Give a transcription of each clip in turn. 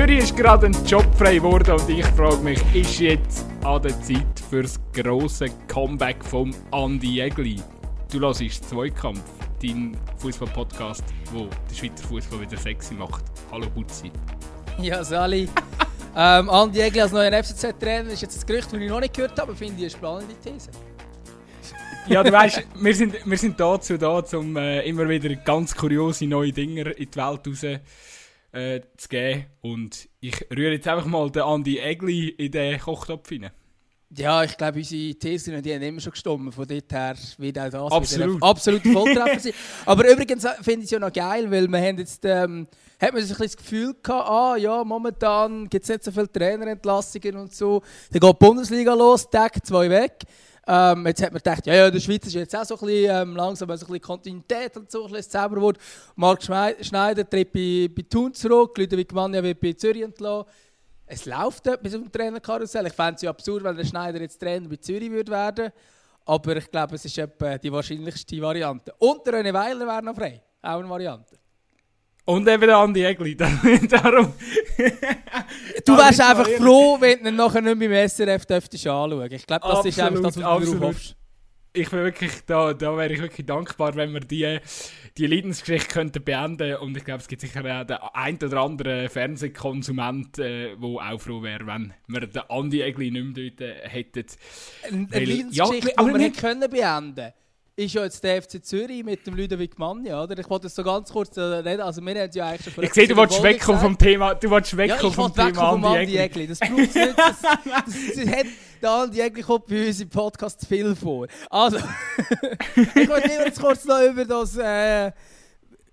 Zürich ist gerade ein Job frei geworden und ich frage mich, ist jetzt an der Zeit für das grosse Comeback vom Andi Egli? Du hörst Zweikampf, dein Fußball-Podcast, wo der Schweizer Fußball wieder sexy macht. Hallo Butzi. Ja, Sali. ähm, Andi Egli als neuer FCZ-Trainer ist jetzt das Gerücht, das ich noch nicht gehört habe, aber finde ich eine spannende These. Ja, du weißt, wir sind, wir sind dazu da, um äh, immer wieder ganz kuriose neue Dinge in die Welt raus äh, zu geben. Und ich rühre jetzt einfach mal den Andi Egli in den Kochtopf rein. Ja, ich glaube, unsere Thesen die haben immer schon gestimmt. Von dort her wird auch das absolut. absolut Volltreffer sein. Aber übrigens finde ich es ja noch geil, weil wir haben jetzt, ähm, hat man sich das Gefühl gehabt, ah ja, momentan gibt es nicht so viele Trainerentlassungen und so. Dann geht die Bundesliga los, Tag zwei weg. Ähm, jetzt hat man gedacht, ja, ja, der Schweiz ist jetzt auch so ein bisschen, ähm, langsam so ein bisschen Kontinuität und so ein bisschen Zauberwort. Marc Schneider tritt bei, bei Thun zurück, Ludwig Manja wird bei Zürich entlassen. Es läuft etwas auf dem Trainerkarussell. Ich fände es ja absurd, wenn der Schneider jetzt Trainer bei Zürich würde werden aber ich glaube, es ist etwa die wahrscheinlichste Variante. Und der René Weiler wäre noch frei. Auch eine Variante. Und eben der Andi Egli. Darum. du wärst einfach froh, wenn du ihn nachher nicht beim SRF dürftest anschauen. Ich glaube, das absolut, ist einfach das, was du hoffst. Ich bin wirklich, da, da wäre ich wirklich dankbar, wenn wir die, die Leidensgeschichte könnten beenden und ich glaube, es gibt sicher auch den ein oder anderen Fernsehkonsument, der äh, auch froh wäre, wenn wir den Andi Egli nicht mehr dort äh, hätten. Eine, eine Leidensgeschichte, ja, die wir nicht können beenden ist ja jetzt der FC Zürich mit dem Ludwig Manja, oder? Ich wollte das so ganz kurz äh, reden. Also wir haben ja eigentlich schon Ich sehe, du wolltest wegkommen vom Thema, du wolltest wegkommen ja, vom Thema Andi Andi Egli. Das braucht nicht. Das, das, das, hat der Andi Egli kommt bei uns im Podcast viel vor. Also, ich wollte jetzt kurz noch über das... Äh,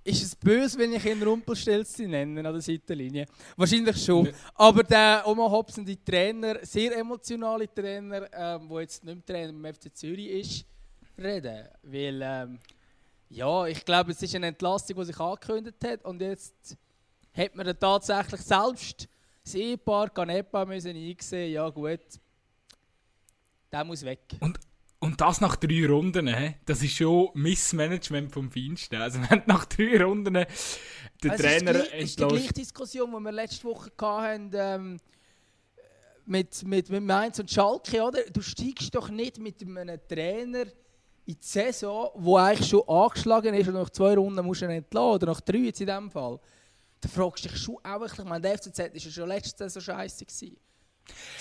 ist es böse, wenn ich ihn Rumpelstilzchen nenne an der Seitenlinie? Wahrscheinlich schon. Aber der Oma Hobson, die Trainer, sehr emotionale Trainer, der ähm, jetzt nicht mehr Trainer beim FC Zürich ist, reden. Weil, ähm, ja, ich glaube, es ist eine Entlastung, die sich angekündigt hat. Und jetzt hat man dann tatsächlich selbst das Ehepaar Canepa müssen eingesehen, ja gut, der muss weg. Und, und das nach drei Runden, he? das ist schon Missmanagement vom Feinsten. Also wenn nach drei Runden der also Trainer entlässt... Das ist die gleiche Diskussion, die wir letzte Woche hatten, ähm, mit, mit, mit Mainz und Schalke, oder? Du steigst doch nicht mit einem Trainer in die Saison, die eigentlich schon angeschlagen ist und nach zwei Runden musst du ihn entlassen, oder nach drei jetzt in diesem Fall, dann fragst du dich schon auch, ich meine, der FCZ war ja schon letzte Saison scheiße gewesen.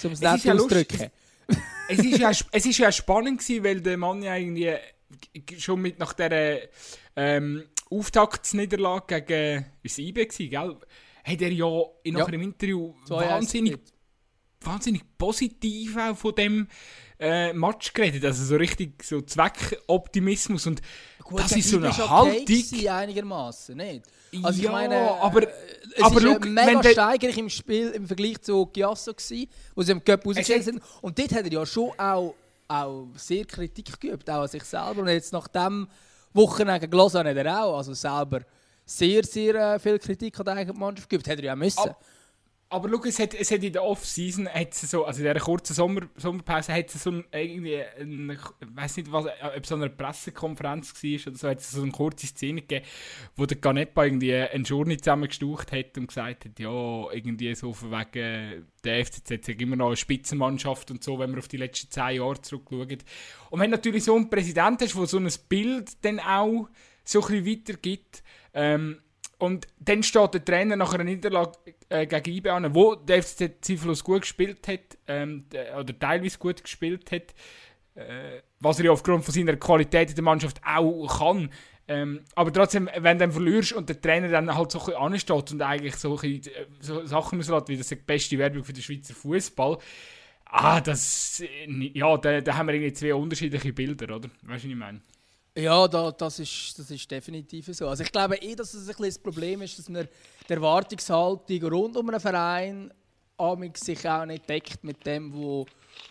Um es nicht auszudrücken. es ist ja, es ist ja spannend gewesen, weil der Mann ja irgendwie schon mit nach dieser ähm, Auftaktsniederlage gegen das IB war, gell? Hat er ja in ja. einem Interview wahnsinnig, wahnsinnig positiv auch von dem äh, Match geredet. Also so richtig so Zweckoptimismus und Gut, das ist so eine Haltung. Okay einigermaßen, nicht? Also ja, ich meine, aber, äh, es aber ist look, mega steigerlich im Spiel im Vergleich zu Giasso gewesen, wo sie im Cup rausgestellt sind. Und dort hat er ja schon auch, auch sehr Kritik geübt, auch an sich selber. Und jetzt nach dem Wochenende gegen hat er auch, also selber sehr, sehr äh, viel Kritik an der eigenen Mannschaft geübt. Hätte er ja müssen. Ab aber schau, es hat, es hat in der Off-Season, so, also in dieser kurzen Sommer, Sommerpause, hat es so ein, ein, ich weiß nicht, was, ob es so eine Pressekonferenz war oder so, hat es so eine kurze Szene gegeben, wo der Ganepa irgendwie einen Journey zusammengestaucht hat und gesagt hat, ja, irgendwie so von wegen, der FCZ hat immer noch eine Spitzenmannschaft und so, wenn man auf die letzten zehn Jahre zurückschaut. Und wenn natürlich so einen Präsident hast, der so ein Bild dann auch so ein bisschen weitergibt, ähm, und dann steht der Trainer nach einer Niederlage äh, gegen IB an, wo der FCZ zweifellos gut gespielt hat, ähm, oder teilweise gut gespielt hat, äh, was er ja aufgrund von seiner Qualität in der Mannschaft auch kann. Ähm, aber trotzdem, wenn du dann verlierst und der Trainer dann halt so ein bisschen ansteht und eigentlich so, bisschen, äh, so Sachen auslässt, wie das die beste Werbung für den Schweizer Fußball, ah, das, äh, ja, da, da haben wir irgendwie zwei unterschiedliche Bilder, oder? Weißt du, was ich meine? Ja, da, das, ist, das ist definitiv so. Also ich glaube eh, dass es ein das Problem ist, dass man die Erwartungshaltung rund um einen Verein sich auch nicht deckt mit dem, wo,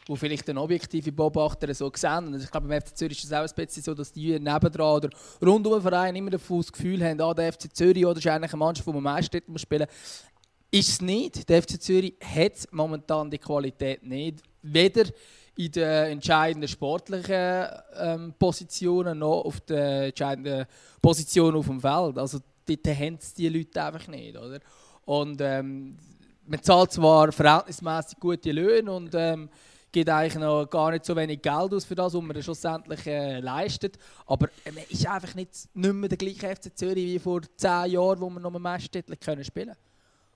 wo vielleicht ein objektive Beobachter so sehen. Und ich glaube, beim FC Zürich ist es auch ein bisschen so, dass die nebendran oder rund um den Verein immer das Gefühl haben, ah, der FC Zürich oder ist eigentlich eine Mannschaft, die man meist spielen Ist es nicht. Der FC Zürich hat momentan die Qualität nicht. Weder in den entscheidenden sportlichen ähm, Positionen noch auf den entscheidenden Positionen auf dem Feld. Also dort haben es die Leute einfach nicht, oder? Und ähm, man zahlt zwar verhältnismäßig gute Löhne und ähm, gibt eigentlich noch gar nicht so wenig Geld aus für das, was man schlussendlich äh, leistet. Aber äh, man ist einfach nicht, nicht mehr der gleiche FC Zürich wie vor zehn Jahren, wo wir noch Meistertitel können spielen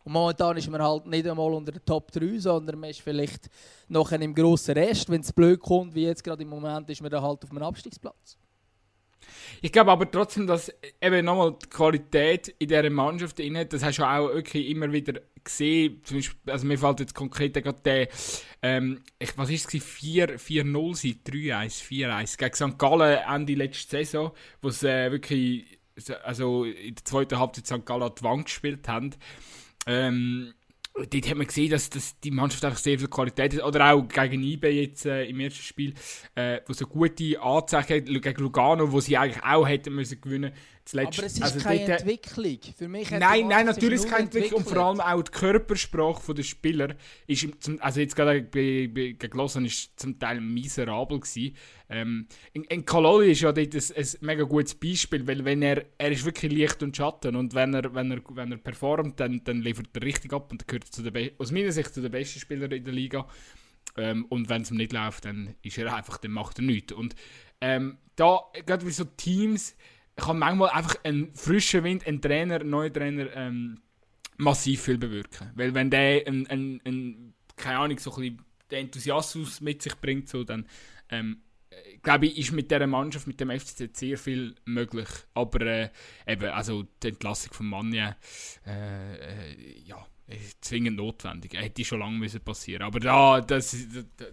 Und momentan ist man halt nicht einmal unter der Top 3, sondern man ist vielleicht noch im grossen Rest. Wenn es blöd kommt, wie jetzt gerade im Moment, ist man dann halt auf einem Abstiegsplatz. Ich glaube aber trotzdem, dass eben nochmal die Qualität in dieser Mannschaft drin das hast du auch wirklich immer wieder gesehen. Zum Beispiel, also mir fällt jetzt konkret gerade der, ähm, ich, was ist es, 4-0 3-1, 4-1 gegen St. Gallen Ende letzte Saison, wo sie äh, wirklich, also in der zweiten Halbzeit St. Gallen die Wand gespielt haben. Ähm, dort hat man gesehen, dass, dass die Mannschaft einfach sehr viel Qualität hat. Oder auch gegen IB jetzt äh, im ersten Spiel, äh, wo so gute Anzeichen gegen Lugano, wo sie eigentlich auch hätten müssen gewinnen Zuletzt, Aber es ist also keine dort, Entwicklung. Für mich nein, nein, natürlich ist keine Entwicklung. Und vor allem auch die Körpersprache der Spieler ist, zum, also jetzt gerade bei, ist zum Teil miserabel gewesen. Ähm, in, in Kaloli ist ja dort ein, ein, mega gutes Beispiel, weil wenn er, er ist wirklich Licht und Schatten und wenn er, wenn er, wenn er performt, dann, dann liefert er richtig ab und gehört zu der aus meiner Sicht zu den besten Spielern in der Liga. Ähm, und wenn es ihm nicht läuft, dann ist er einfach, dann macht er nichts. Und ähm, da, gerade wie so Teams, kann manchmal einfach ein frischer Wind, ein Trainer, ein neuer Trainer ähm, massiv viel bewirken. Weil wenn der ein, ein, ein, keine Ahnung, so ein den Enthusiasmus mit sich bringt, so, dann ähm, glaube ich, ist mit dieser Mannschaft, mit dem FCZ sehr viel möglich. Aber äh, eben, also die Entlassung von Manja, äh, äh, ja, zwingend notwendig. Hätte schon lange müssen passieren. Aber da, das, da,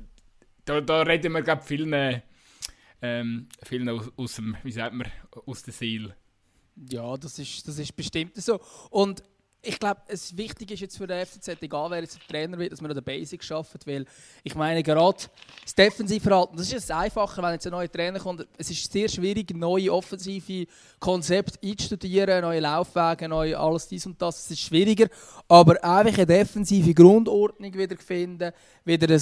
da, da reden wir, glaube ich, vielen ähm, vielen aus, aus dem, wie sagt man, aus der Seele. Ja, das ist, das ist bestimmt so. Und ich glaube, es wichtig ist jetzt für den FCZ, egal wer jetzt Trainer wird, dass man an den Basics schafft, weil ich meine, gerade das Defensivverhalten, das ist jetzt einfacher, wenn jetzt ein neuer Trainer kommt. Es ist sehr schwierig, neue offensive Konzepte einzustudieren, neue Laufwege, neue alles dies und das. Es ist schwieriger, aber einfach eine defensive Grundordnung wieder finden, wieder eine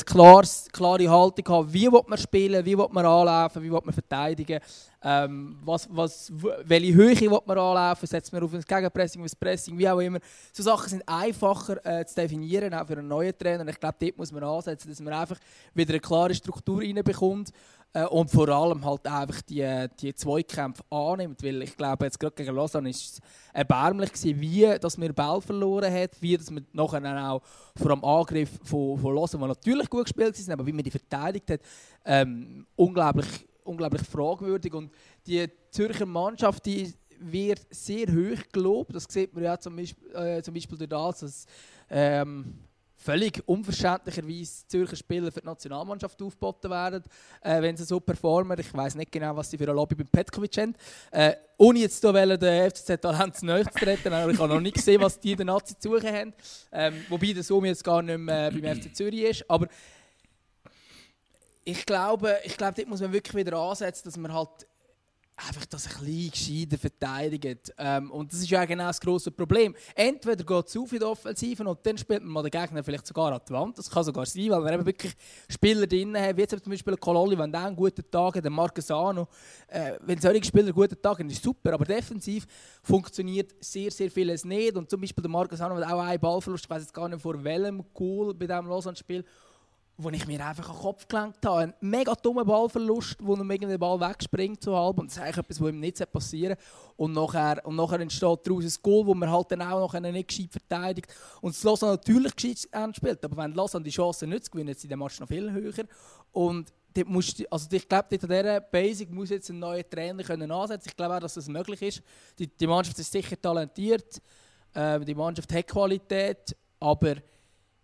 klare Haltung haben, wie will man spielen, wie will man anlaufen, wie will man verteidigen. Ähm, was, was, welche Höhe will man anlaufen? Setzt man auf ein Gegenpressing, auf ein Pressing, wie auch immer. So Sachen sind einfacher äh, zu definieren, auch für einen neuen Trainer. Ich glaube, dort muss man ansetzen, dass man einfach wieder eine klare Struktur reinbekommt äh, und vor allem halt einfach die, die Zweikämpfe annimmt. Weil ich glaube, jetzt gerade gegen Lausanne war es erbärmlich, gewesen, wie dass man Ball verloren hat, wie dass man nachher auch vor dem Angriff von, von Lausanne, der natürlich gut gespielt ist, aber wie man die verteidigt hat, ähm, unglaublich unglaublich fragwürdig. Und die Zürcher Mannschaft die wird sehr hoch gelobt. Das sieht man ja zum Beispiel, äh, zum Beispiel durch das, dass ähm, völlig unverständlicherweise Zürcher Spieler für die Nationalmannschaft aufgeboten werden, äh, wenn sie so performen. Ich weiß nicht genau, was sie für ein Lobby beim Petkovic haben. Äh, ohne jetzt hier den FCZ-Talent zu nahe zu treten, aber ich habe noch nicht gesehen, was die der Nazi zu suchen haben. Ähm, wobei der Somi jetzt gar nicht mehr äh, beim FC Zürich ist. Aber ich glaube, ich glaube, dort muss man wirklich wieder ansetzen, dass man halt einfach das ein bisschen gescheiter verteidigt. Ähm, und das ist ja genau das grosse Problem. Entweder geht es auf in der Offensive und dann spielt man mal den Gegner vielleicht sogar an die Wand. Das kann sogar sein, weil wir eben wirklich Spieler drin haben, wie zum Beispiel Kololi, wenn der einen guten Tag hat, der Marquesano. Äh, wenn solche Spieler einen guten Tag haben, ist super, aber defensiv funktioniert sehr, sehr vieles nicht. Und zum Beispiel der Marquesano hat auch einen Ballverlust, ich weiß jetzt gar nicht vor welchem Goal bei diesem Lausanne-Spiel wo ich mir einfach an den Kopf gelenkt habe. Ein mega dummer Ballverlust, wo er den Ball wegspringt so halb. Und das ist eigentlich etwas, was ihm nicht passieren und nachher, und nachher entsteht daraus ein Goal, wo man halt dann auch noch nicht gescheit verteidigt. Und das Lausanne natürlich gescheit spielt. Aber wenn Lausanne die Chance nicht gewinnt, ist der Match noch viel höher. Und musst, also ich glaube, an dieser Basic muss jetzt ein neuer Trainer können ansetzen Ich glaube auch, dass das möglich ist. Die, die Mannschaft ist sicher talentiert. Äh, die Mannschaft hat Qualität. Aber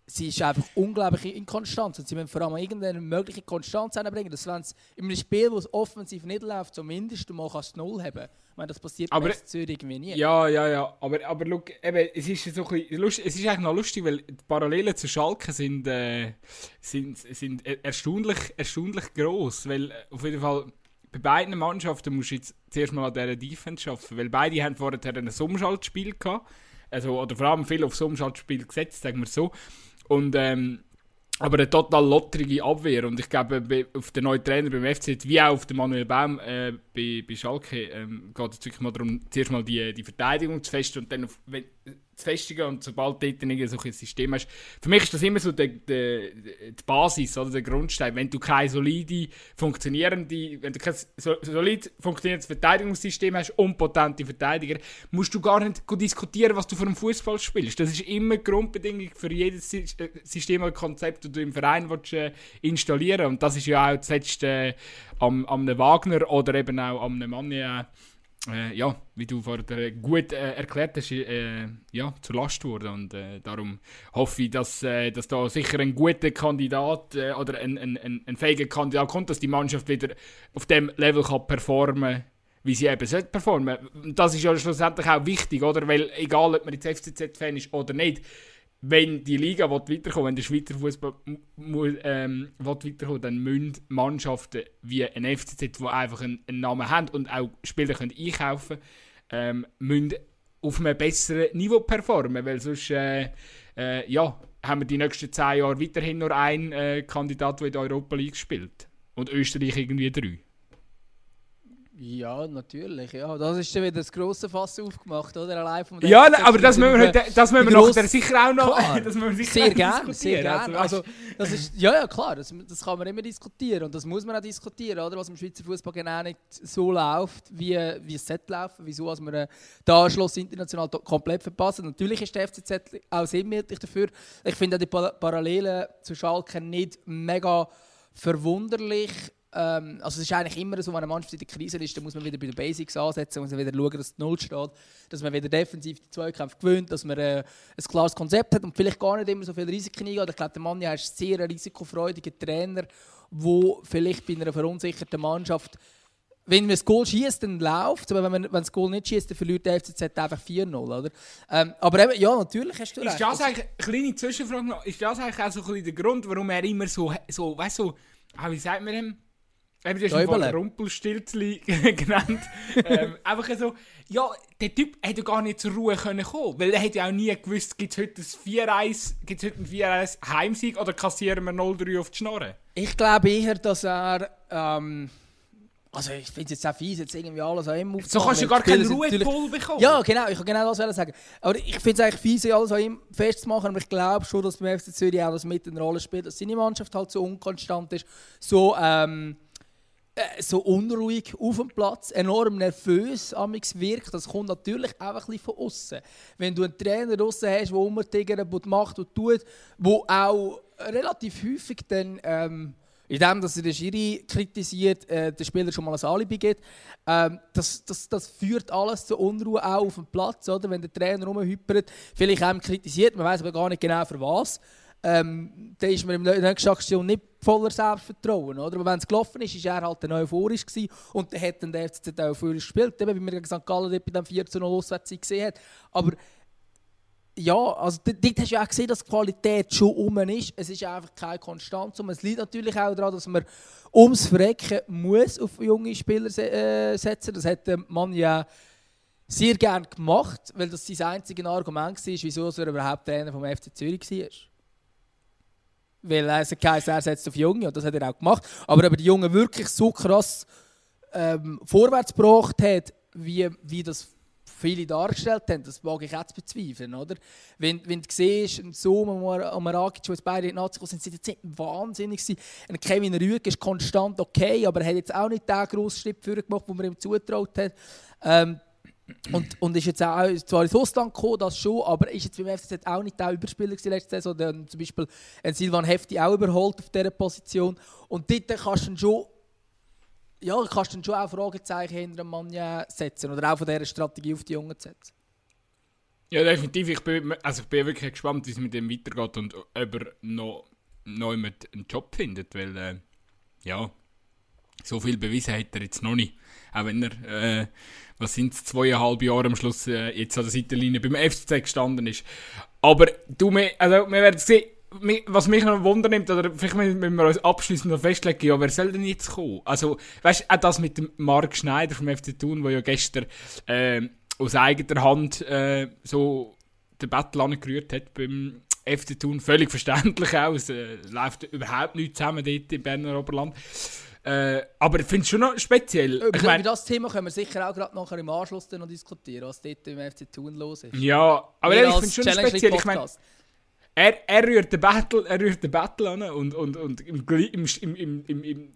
sie ist einfach unglaublich inkonstant. Und sie müssen vor allem irgendeine mögliche Konstanz hinbringen, dass wenn es in einem Spiel, wo es offensiv nicht läuft, zumindest mal kannst du Null haben ich meine, das passiert aber, bei Zürich irgendwie nie. Ja, ja, ja. Aber, aber look, eben, es, ist so ein lustig, es ist eigentlich noch lustig, weil die Parallelen zu Schalke sind, äh, sind, sind erstaunlich, erstaunlich gross. Weil äh, auf jeden Fall bei beiden Mannschaften musst du jetzt zuerst mal an dieser Defense arbeiten. Weil beide haben vorher ein Umschaltspiel gehabt. Also, oder vor allem viel aufs Umschaltspiel gesetzt, sagen wir so. Und, ähm, aber eine total lotterige Abwehr. Und ich glaube, auf den neuen Trainer beim FC, wie auch auf den Manuel Baum äh, bei, bei Schalke, ähm, geht es wirklich mal darum, zuerst mal die, die Verteidigung zu festen und dann, auf, wenn, zu festigen und sobald du dort ein System hast. Für mich ist das immer so die, die, die Basis oder der Grundstein. Wenn du keine solide, funktionierende, wenn du kein solid funktionierendes Verteidigungssystem hast und potente Verteidiger, musst du gar nicht diskutieren, was du für einen Fußball spielst. Das ist immer die Grundbedingung für jedes äh, System oder Konzept, das du im Verein willst, äh, installieren Und das ist ja auch das letzte äh, am, am Wagner oder eben auch am Mann äh, äh, ja, wie du vorher gut äh, erklärt hast, äh, ja, zur Last wurde. Und äh, darum hoffe ich, dass, äh, dass da sicher ein guter Kandidat äh, oder ein, ein, ein, ein fähiger Kandidat kommt, dass die Mannschaft wieder auf dem Level kann performen wie sie eben sollte performen. Das ist ja schlussendlich auch wichtig, oder? Weil egal, ob man jetzt FCZ-Fan ist oder nicht, wenn die Liga weiterkommt, wenn der Schweizer Fußball ähm, weiterkommt, dann müssen Mannschaften wie ein FCZ, die einfach einen, einen, Namen haben und auch Spieler können einkaufen können, ähm, auf einem besseren Niveau performen, weil sonst äh, äh, ja, haben wir die nächsten zehn Jahre weiterhin nur einen äh, Kandidat, der in der Europa League spielt und Österreich irgendwie drei. Ja, natürlich. Ja. Das ist dann wieder das grosse Fass aufgemacht, oder? Allein vom ja, ne, aber das müssen wir, heute, das müssen wir nachher sicher auch noch das müssen wir Sehr gerne, sehr gerne. Also, also, das ist, ja, ja, klar, das, das kann man immer diskutieren und das muss man auch diskutieren, oder? Was im Schweizer Fußball genau nicht so läuft, wie, wie es sollte laufen, wieso als wir den Anschluss international komplett verpassen. Natürlich ist der FCZ auch sinnbildlich dafür. Ich finde die Parallelen zu Schalke nicht mega verwunderlich ähm, also es ist eigentlich immer so, wenn eine Mannschaft in der Krise ist, dann muss man wieder bei den Basics ansetzen, muss man wieder schauen, dass es Null steht, dass man wieder defensiv die Zweikämpfe gewöhnt, dass man äh, ein klares Konzept hat und vielleicht gar nicht immer so viel Risiken eingeht. Ich glaube, der Mann ja ist sehr ein risikofreudiger Trainer, der vielleicht bei einer verunsicherten Mannschaft wenn man das Goal schießt, dann läuft aber wenn man wenn das Goal nicht schießt, dann verliert der FCZ einfach 4-0, Ähm, aber eben, ja, natürlich hast du recht. Ist das eigentlich, kleine Zwischenfrage noch, ist das eigentlich auch so ein bisschen der Grund, warum er immer so, so weißt du, so, ah, wie sagt man dem? Eben, du hast ihn Rumpelstilzli genannt. ähm, einfach so, ja, der Typ hätte gar nicht zur Ruhe können kommen weil er hätte ja auch nie gewusst, gibt es heute ein 4-1 Heimsieg oder kassieren wir 0-3 auf die Schnorre? Ich glaube eher, dass er, ähm, also ich finde es jetzt auch fies, jetzt irgendwie alles an ihm aufzunehmen. So kannst du gar keinen Ruhepol bekommen. Ja, genau, ich kann genau das sagen. Aber ich finde es eigentlich fies, alles an ihm festzumachen, aber ich glaube schon, dass beim FC Zürich auch das mit eine Rolle spielt, dass seine Mannschaft halt so unkonstant ist, so, ähm, äh, so unruhig auf dem Platz, enorm nervös amix wirkt. Das kommt natürlich auch ein von außen. Wenn du einen Trainer draussen hast, der umtigert, macht und tut, der auch relativ häufig dann ähm, indem dass er den Schiri kritisiert, äh, den Spieler schon mal ein Alibi gibt. Ähm, das, das, das führt alles zu Unruhe auch auf dem Platz, oder? wenn der Trainer rumhypert, vielleicht auch kritisiert, man weiß aber gar nicht genau für was ähm, dann ist man in der nächsten Aktion nicht voller Selbstvertrauen. Oder? Aber wenn es gelaufen ist, war er halt dann euphorisch gewesen und dann hat dann der FCZ euphorisch gespielt, eben, wie man gegen St. Gallen bei dem 4 0 auswärts gesehen hat. Aber ja, also dort hast du ja auch gesehen, dass die Qualität schon um ist. Es ist einfach keine Konstanz. Und es liegt natürlich auch daran, dass man ums Verrecken muss auf junge Spieler äh, setzen. Das hat man ja sehr gerne gemacht, weil das sein einziges Argument war, wieso er überhaupt Trainer vom FC Zürich war. Weil er geheißen, er setzt auf Junge und das hat er auch gemacht. Aber ob er die Jungen wirklich so krass ähm, vorwärts gebracht hat, wie, wie das viele dargestellt haben, das mag ich auch zu bezweifeln. Oder? Wenn, wenn du siehst, ein Zoom und Marakic, die beide in Nazi sind, sind jetzt wahnsinnig. Ein Kevin Rüegg ist konstant okay, aber er hat jetzt auch nicht den grossen Schritt gemacht, den man ihm zutraut hat. Ähm, und, und ist jetzt auch zwar ins Ausland gekommen, das schon, aber ist jetzt beim FCZ auch nicht der Überspieler gewesen letzte Saison. Dann zum Beispiel ein Silvan Hefti auch überholt auf dieser Position. Und dort kannst du schon, ja, kannst du schon auch Fragezeichen hinter einem Mann setzen oder auch von dieser Strategie auf die Jungen setzen. Ja, definitiv. Ich bin, also ich bin wirklich gespannt, wie es mit dem weitergeht und ob er noch, noch einen Job findet, weil, äh, ja, so viel bewiesen hat er jetzt noch nicht. Auch wenn er, äh, was sind es, zweieinhalb Jahre am Schluss äh, jetzt an der Seitenlinie beim FCZ gestanden ist. Aber du, also, wir werden sehen, was mich noch wundernimmt, oder vielleicht müssen wir uns abschließend noch festlegen, ja, wer soll denn jetzt kommen? Also, weißt du, auch das mit dem Marc Schneider vom FC Thun, der ja gestern äh, aus eigener Hand äh, so den Battle angerührt hat beim FC Thun, völlig verständlich auch, es äh, läuft überhaupt nicht zusammen dort im Berner Oberland. Äh, aber ich finde es schon noch speziell. Über, ich mein, über das Thema können wir sicher auch gerade nachher im Anschluss dann noch diskutieren, was dort im FC Thun los ist. ja, aber Wir ich finde es schon Challenge speziell. Ich Podcast. er, er rührt den Battle, er rührt den Battle an und, und, und im, im, im, im, im, im,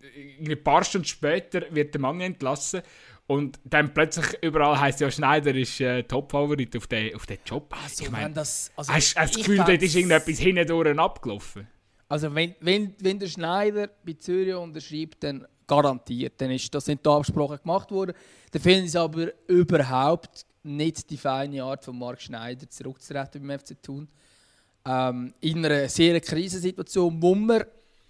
ein paar Stunden später wird der Mann entlassen und dann plötzlich überall heisst ja Schneider ist äh, Top-Favorit auf den, auf den Job. Also, ich meine, das, also hast, hast du das Gefühl, dort ist irgendetwas hindurch abgelaufen? Also wenn, wenn, wenn der Schneider bei Zürich unterschreibt, dann garantiert. Dann ist das sind da Absprachen gemacht worden. Dann finde ich es aber überhaupt nicht die feine Art von Marc Schneider zurückzutreten beim FC Thun. Ähm, in einer sehr Krisensituation, wo man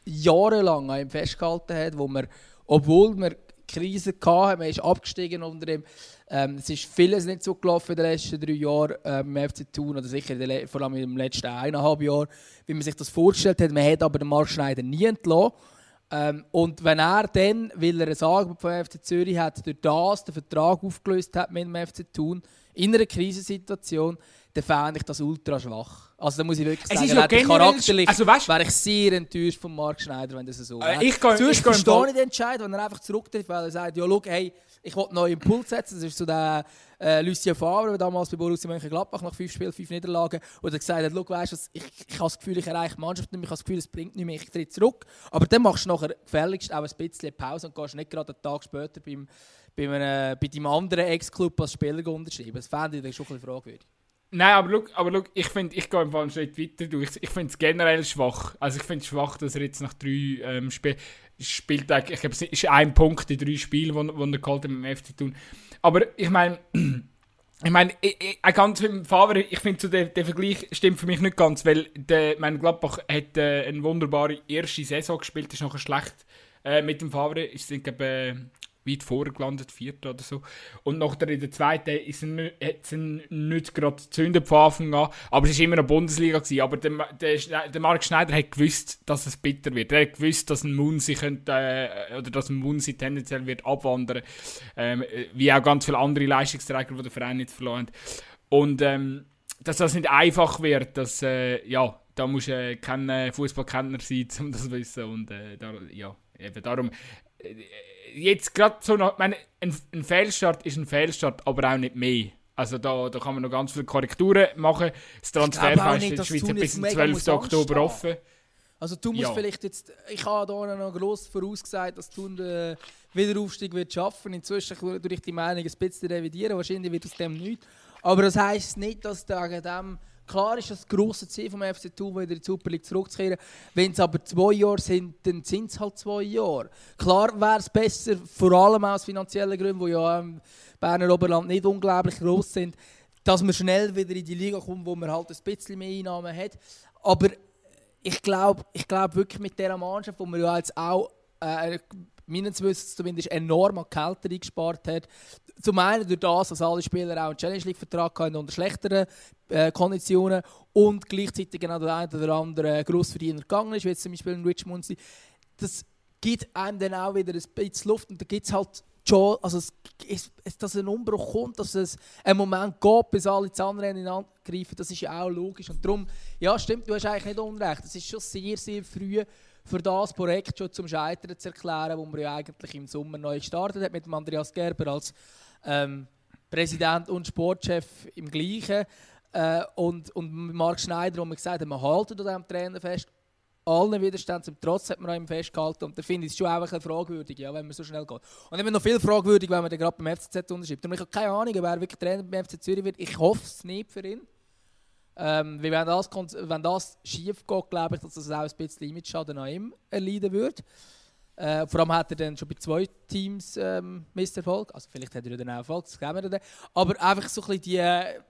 jahrelang an ihm festgehalten hat, wo man, obwohl man Krise hatte, man ist abgestiegen unter dem, ähm, es ist vieles nicht so gelaufen in den letzten drei Jahren ähm, im FC Thun oder sicher vor allem im letzten eineinhalb Jahr, wie man sich das vorgestellt hat. Man hat aber den Marc Schneider nie entlassen. Ähm, und wenn er dann, weil er ein Angebot vom FC Zürich hat, durch das den Vertrag aufgelöst hat mit dem FC Thun, in einer Krisensituation, dann fände ich das ultra schwach. Also da muss ich wirklich Es sagen, ist ja charakterlich also weißt- wäre ich sehr enttäuscht von Marc Schneider, wenn das so Äh, wäre. ich gehe- Sonst ich verstehe ich den Entscheid, wenn er einfach zurücktritt, weil er sagt, ja, schau, hey, ich will neuen Impuls setzen. Das ist so der äh, Lucien Favre, der damals bei Borussia Mönchengladbach nach fünf Spielen, fünf Niederlagen, wo er gesagt hat, schau, weißt du, was, ich, ich habe das Gefühl, ich erreiche die Mannschaft nicht mehr, ich habe das Gefühl, es bringt nicht mehr, ich tritt zurück. Aber dann machst du nachher gefälligst auch ein bisschen Pause und gehst nicht gerade einen Tag später beim, bei, einem, bei deinem anderen Ex-Club als Spieler unterschreiben. Das fände ich dann schon ein bisschen fragwürdig. Nein, aber schau, aber schau ich finde, ich gehe im Fall einen Schritt weiter. Du. Ich, ich finde es generell schwach. Also ich finde es schwach, dass er jetzt nach drei ähm, Spielen spielt. Ich glaube, es ist ein Punkt in drei Spielen, wo, wo er geholt hat mit dem FC tun. Aber ich meine, ich meine, ich ganz mit Favre, ich finde so der, der Vergleich stimmt für mich nicht ganz, weil der, mein Gladbach hat äh, eine wunderbare erste Saison gespielt, ist nachher schlecht äh, mit dem Favre, ist glaube äh, weit vorher gelandet, vierter oder so. Und nachher in der zweiten ist hat es nicht gerade gezündet von Anfang an, aber es war immer noch Bundesliga. Gewesen. Aber der, der, der Marc Schneider hat gewusst, dass es bitter wird. Er hat gewusst, dass ein Munsi könnte, äh, oder dass ein Munsi tendenziell wird abwandern, ähm, äh, wie auch ganz viele andere Leistungsträger, die der Verein nicht verloren hat. Und ähm, dass das nicht einfach wird, dass, äh, ja, da muss äh, kein äh, Fußballkenner sein, um das zu wissen. Und äh, da, ja, eben darum, jetzt gerade so noch, meine, ein, ein Fehlstart ist ein Fehlstart, aber auch nicht mehr. Also da, da kann man noch ganz viele Korrekturen machen. Das Transferfenster nicht, in der dass Schweiz Thun bis zum mega 12. muss Oktober offen. Also du musst Ja. vielleicht jetzt, ich habe da noch gross vorausgesagt, dass du den Wiederaufstieg wird schaffen. Inzwischen würde ich die Meinung ein bisschen revidieren, wahrscheinlich wird aus dem nichts. Aber das heisst nicht, dass wegen dem klar ist, das grosse Ziel vom FC Thun wieder in die Super League zurückzukehren. Wenn es aber zwei Jahre sind, dann sind es halt zwei Jahre. Klar wäre es besser, vor allem aus finanziellen Gründen, die ja im Berner Oberland nicht unglaublich groß sind, dass man schnell wieder in die Liga kommt, wo man halt ein bisschen mehr Einnahmen hat. Aber ich glaube ich glaub wirklich mit dieser Mannschaft, wo man ja jetzt auch, äh, meines Wissens zumindest, enorm an Kälte eingespart hat. Zum einen durch das, dass alle Spieler auch einen Challenge League-Vertrag hatten unter schlechteren äh, Konditionen und gleichzeitig genau der eine oder andere Grossverdiener gegangen ist, wie zum Beispiel in Richmond. Das gibt einem dann auch wieder ein bisschen Luft und da gibt es halt schon, also es, es, dass ein Umbruch kommt, dass es einen Moment geht, bis alle Zahnräder angreifen, das ist ja auch logisch. Und darum, ja stimmt, du hast eigentlich nicht unrecht. Es ist schon sehr, sehr früh für das Projekt schon zum Scheitern zu erklären, wo man ja eigentlich im Sommer neu gestartet hat mit Andreas Gerber als ähm, Präsident und Sportchef im gleichen äh, und, und Marc Schneider, wo man gesagt hat, man haltet an diesem Trainer fest. Allen Widerstand zum Trotz hat man an ihm festgehalten und da finde ich es schon einfach ein bisschen fragwürdig, ja, wenn man so schnell geht. Und immer noch viel fragwürdig, wenn man dann gerade beim FCZ unterschreibt. Und ich habe keine Ahnung, wer wirklich Trainer beim FC Zürich wird. Ich hoffe es nicht für ihn. Ähm, weil wenn das, wenn das schief geht, glaube ich, dass das auch ein bisschen Image-Schaden an ihm erleiden wird. Äh, vor allem hat er dann schon bei zwei Teams ähm, Misserfolg. Also vielleicht hat er dann auch Erfolg, das geben wir dann. Aber einfach so ein bisschen die... Äh,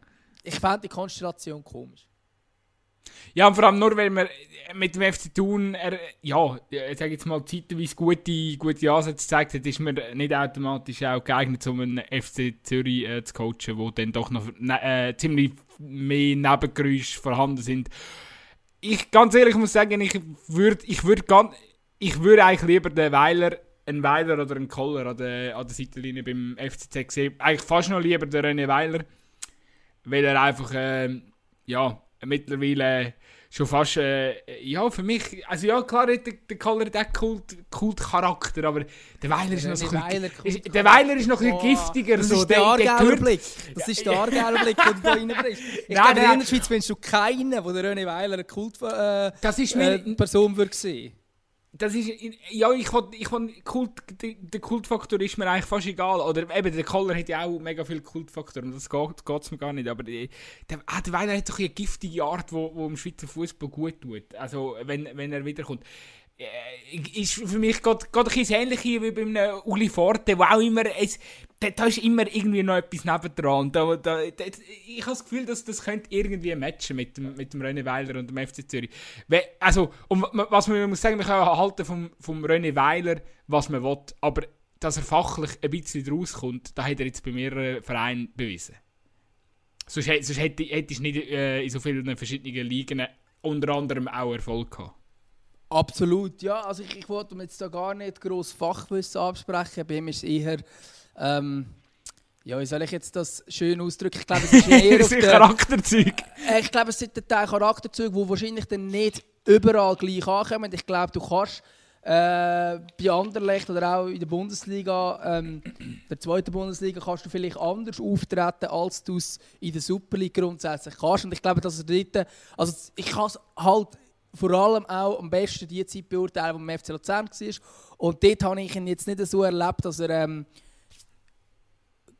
ich fand die Konstellation komisch. Ja, und vor allem nur, weil man mit dem FC Thun, ja, ich sage jetzt mal, zeitweise gute, gute Ansätze gezeigt hat, ist man nicht automatisch auch geeignet, um einen FC Zürich äh, zu coachen, wo dann doch noch ne, äh, ziemlich mehr Nebengeräusche vorhanden sind. Ich, ganz ehrlich muss sagen, ich würde ich würd ich würde eigentlich lieber den Weiler, einen Weiler oder einen Koller an der, an der Seitenlinie beim FCZ sehen. Eigentlich fast noch lieber den René Weiler, weil er einfach, ähm, ja, mittlerweile schon fast, äh, ja, für mich, also ja, klar hat der, der Koller den Kult, Kultcharakter, aber der Weiler ist noch ein bisschen, der Weiler ist noch ein bisschen giftiger. Das so, ist der Aargauer Blick. Das ist der Aargauer Blick, den du da reinbringst. Ich glaube, in der Schweiz findest du keinen, der René Weiler eine Kultperson äh, das ist mir, äh, Person sehen das ist, ja, ich ich Kult, der, Kultfaktor ist mir eigentlich fast egal. Oder eben, der Koller hat ja auch mega viel Kultfaktor und das geht es mir gar nicht. Aber der, der, ah, der Weiner hat doch eine giftige Art, wo, wo im Schweizer Fußball gut tut. Also, wenn, wenn er wiederkommt. Äh, ist für mich gerade ein bisschen ähnlich wie bei einem Uli Forte, wo auch immer, es, da, da ist immer irgendwie noch etwas nebendran. Da, da, da, ich habe das Gefühl, dass das könnte irgendwie matchen mit dem, mit dem René Weiler und dem FC Zürich. Also, und was man muss sagen, wir können halten vom, vom René Weiler, was man will, aber dass er fachlich ein bisschen rauskommt, da hat er jetzt bei mehreren Vereinen bewiesen. Sonst, sonst hätte, hättest du nicht äh, in so vielen verschiedenen Ligen unter anderem auch Erfolg gehabt. Absolut, ja. Also ich, ich wollte mir jetzt da gar nicht groß Fachwissen absprechen. Bei ihm ist es eher, ähm, ja, wie soll ich jetzt das schön ausdrücken? Ich glaube, es ist eher auf Charakterzug. Äh, ich glaube, es sind ein Teil Charakterzug, die wahrscheinlich dann nicht überall gleich ankommen. Ich glaube, du kannst äh, bei Anderlecht oder auch in der Bundesliga, ähm, der zweiten Bundesliga, kannst du vielleicht anders auftreten, als du es in der Super League grundsätzlich kannst. Und ich glaube, dass er dort, also ich kann es halt vor allem auch am besten die Zeit beurteilen, die im FC Luzern war. Und dort habe ich ihn jetzt nicht so erlebt, dass er ähm,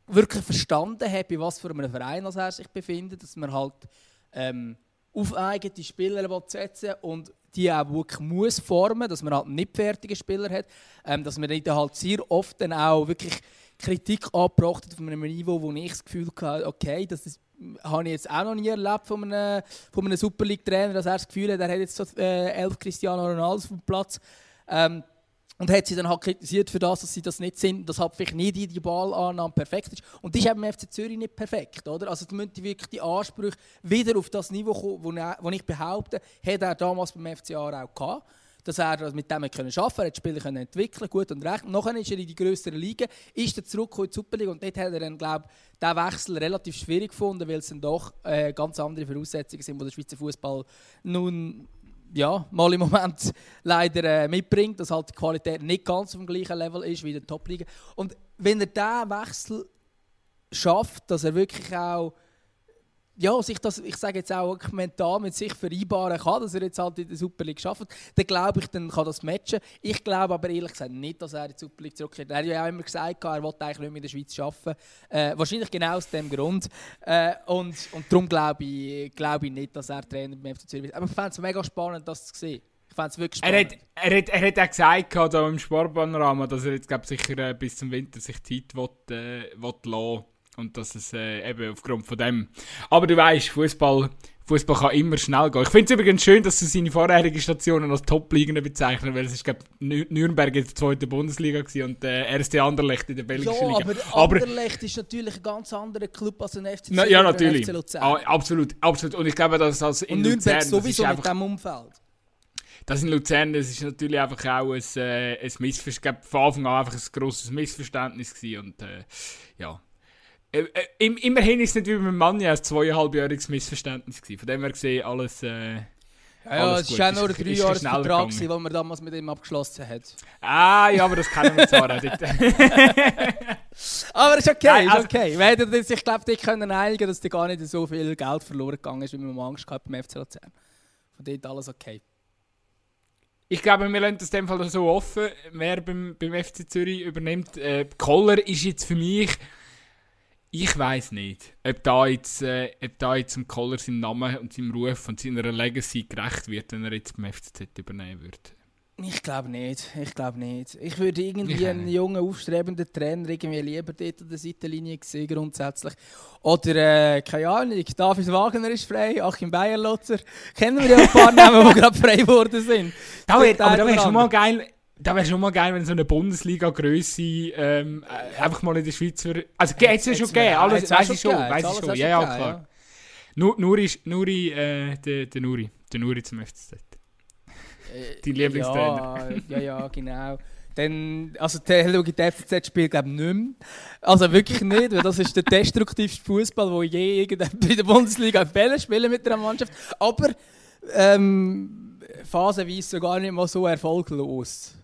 wirklich verstanden hat, bei was für einem Verein er sich befindet, dass man halt ähm, auf eigene Spieler setzen und die auch wirklich muss formen, dass man halt nicht fertige Spieler hat, ähm, dass man dort halt sehr oft dann auch wirklich Kritik angebracht hat auf einem Niveau, wo ich das Gefühl hatte, okay, das ist habe ich jetzt auch noch nie erlebt von einem, von einem Super League-Trainer, dass er das Gefühl hat, er hat jetzt so äh, elf Cristiano Ronaldo auf dem Platz. Ähm, und hat sie dann halt kritisiert für das, dass sie das nicht sind, dass halt vielleicht nicht die Ballannahme perfekt ist. Und das ist eben im FC Zürich nicht perfekt, oder? Also da müssen wirklich die Ansprüche wieder auf das Niveau kommen, wo, wo ich behaupte, hat er damals beim FCA auch gehabt dass er mit dem arbeiten konnte, er die Spieler können entwickeln gut und recht. Nachher ist er in die größeren Ligen, ist er zurückgekommen in die Superliga und dort hat er dann, glaube diesen Wechsel relativ schwierig gefunden, weil es dann doch äh, ganz andere Voraussetzungen sind, die der Schweizer Fußball nun ja, mal im Moment leider äh, mitbringt, dass halt die Qualität nicht ganz auf dem gleichen Level ist wie in der Top-Liga. Und wenn er diesen Wechsel schafft, dass er wirklich auch ja, sich das, ich sage jetzt auch mental mit sich vereinbaren kann, dass er jetzt halt in der Super League schafft, dann glaube ich, dann kann das matchen. Ich glaube aber ehrlich gesagt nicht, dass er in die Super League zurückkehrt. Er hat ja auch immer gesagt, er wollte eigentlich nicht mehr in der Schweiz arbeiten. Äh, wahrscheinlich genau aus dem Grund. Äh, und, und darum glaube ich, glaube ich nicht, dass er Trainer beim FC Zürich wird. Aber ich fände es mega spannend, das zu sehen. Ich fände es wirklich spannend. Er hat, er hat, er hat auch gesagt, da im Sportpanorama, dass er jetzt glaub, sicher äh, bis zum Winter sich Zeit will, äh, will lassen und dass es äh, eben aufgrund von dem. Aber du weißt, Fußball, Fußball kann immer schnell gehen. Ich finde es übrigens schön, dass du seine vorherigen Stationen als Top-Ligen bezeichnen, weil es ist, glaube Nürnberg in der zweiten Bundesliga und äh, RST Anderlecht in der belgischen ja, Liga. Aber Anderlecht ist natürlich ein ganz anderer Club als ein FC na, Ja, natürlich. Ah, absolut, absolut. Und ich glaube, dass als in und Nürnberg Luzern, sowieso mit diesem Umfeld. Das in Luzern, das ist natürlich einfach auch ein, äh, ein Missverständnis, von Anfang an einfach ein grosses Missverständnis gewesen und äh, ja, immerhin ist es nicht wie beim Mann ja ein zweieinhalbjähriges Missverständnis gewesen. Von dem her gesehen, alles. Äh, ja, es war auch nur ein Dreijahresvertrag, den man damals mit ihm abgeschlossen hat. Ah, ja, aber das kennen wir zwar auch nicht. aber ist okay, Nein, also, ist okay. Weil ich glaube, die können einigen, dass dir gar nicht so viel Geld verloren gegangen ist, wie man Angst gehabt beim FC Luzern. Von dort alles okay. Ich glaube, wir lassen das in dem Fall so offen, wer beim, beim FC Zürich übernimmt. Äh, Koller ist jetzt für mich ich weiß nicht, ob da jetzt, äh, ob da jetzt dem Koller sein Name und seinem Ruf und seiner Legacy gerecht wird, wenn er jetzt beim FCZ übernehmen würde. Ich glaube nicht. Ich glaube nicht. Ich würde irgendwie einen jungen, aufstrebenden Trainer irgendwie lieber dort an der Seitenlinie sehen, grundsätzlich. Oder, äh, keine Ahnung, David Wagner ist frei, Achim Bayerlotzer. Kennen wir ja ein paar Namen, die gerade frei geworden sind. Da wär, aber da wäre schon mal geil, da wäre schon mal geil, wenn so eine Bundesliga-Größe ähm, äh, einfach mal in der Schweiz für. Also, geht es ja schon gegeben, alles weiß ich schon, weiß ich schon. Ja, ja, klar. Ja. Nur, Nuri, Nuri äh, der, der Nuri, der Nuri zum FCZ. Äh, Dein Lieblingstrainer. Ja, ja, ja, genau. Dann, also der schaue ich FCZ spielt glaube ich nicht mehr. Also wirklich nicht, weil das ist der destruktivste Fußball, wo je irgendjemand in der Bundesliga Fälle spielen mit einer Mannschaft. Aber ähm, phasenweise sogar nicht mal so erfolglos.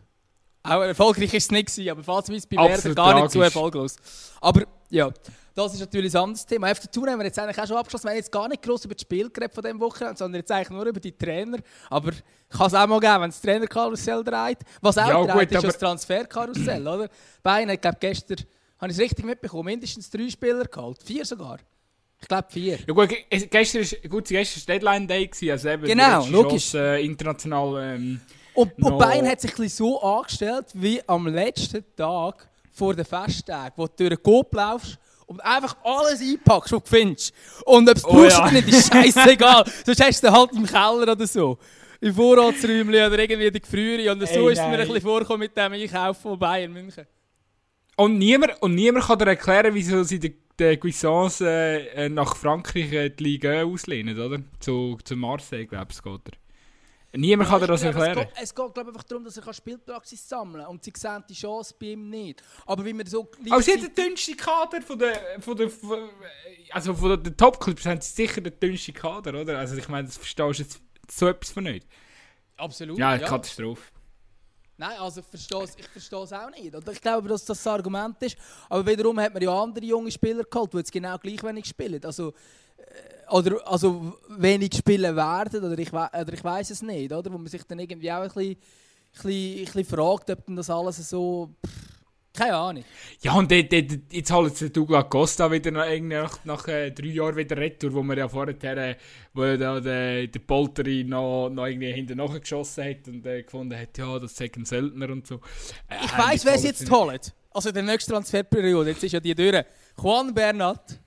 Auch erfolgreich ist es nicht gewesen, aber phasenweise bei Werder gar nicht so erfolglos. Aber ja, das ist natürlich ein anderes Thema. Auf dazu haben wir jetzt eigentlich auch schon abgeschlossen. Wir haben jetzt gar nicht groß über das Spiel geredet von diesem Wochenende, sondern jetzt eigentlich nur über die Trainer. Aber kann es auch mal geben, wenn das Trainerkarussell dreht. Was auch Ja, dreht, gut, ist aber- das Transferkarussell, oder? Bayern hat, glaube gestern, habe ich es richtig mitbekommen, mindestens drei Spieler geholt. Vier sogar. Ich glaube vier. Ja gut, ge- es- gestern ist, gut, gestern war Deadline Day, gewesen, also eben Genau, logisch. Chance, äh, international... Ähm, Und, und noch- Bayern hat sich so angestellt, wie am letzten Tag vor den Festtagen, wo du durch den Coop laufst und einfach alles einpackst, was du findest. Und ob es Oh brauchst ja. oder nicht, ist scheißegal. Sonst hast du den halt im Keller oder so. Im Vorratsräumchen oder irgendwie in der Gefrierung. Und so Ey, ist es mir ein bisschen vorgekommen mit dem Einkauf von Bayern München. Und niemand, und niemand kann dir erklären, wieso sie den, den Guissons äh, äh, nach Frankreich äh, die Liga auslehnen, oder? Zu, zu Marseille, glaube ich, geht er. Niemand kann dir das erklären. Es geht, es geht glaube einfach darum, dass er Spielpraxis sammeln kann. Und sie sehen die Chance bei ihm nicht. Aber wie man so Aber sie haben den dünnsten Kader von der, von der, von, also von den Topclubs haben sie sicher den dünnsten Kader, oder? Also ich meine, das verstehst du jetzt so etwas von nicht. Absolut. Ja, Katastrophe. Nein, also es ich verstehe es auch nicht. Und ich glaube, dass das das Argument ist. Aber wiederum hat man ja andere junge Spieler geholt, die jetzt genau gleich wenig spielen. Also, oder also wenig spielen werden, oder ich, oder ich weiß es nicht. Oder? Wo man sich dann irgendwie auch ein bisschen, ein bisschen, ein bisschen fragt, ob denn das alles so... Pff, keine Ahnung. Ja, und de, de, jetzt holen sie Douglas Costa wieder nach, nach, nach äh, drei Jahren wieder retour, wo man ja vorher, äh, wo da der, der Polteri noch, noch irgendwie hinten geschossen hat und äh, gefunden hat, ja, das sei ein Söldner und so. Äh, Ich äh, weiss, wer sie jetzt holt. Also in der nächsten Transferperiode. Jetzt ist ja die durch. Juan Bernat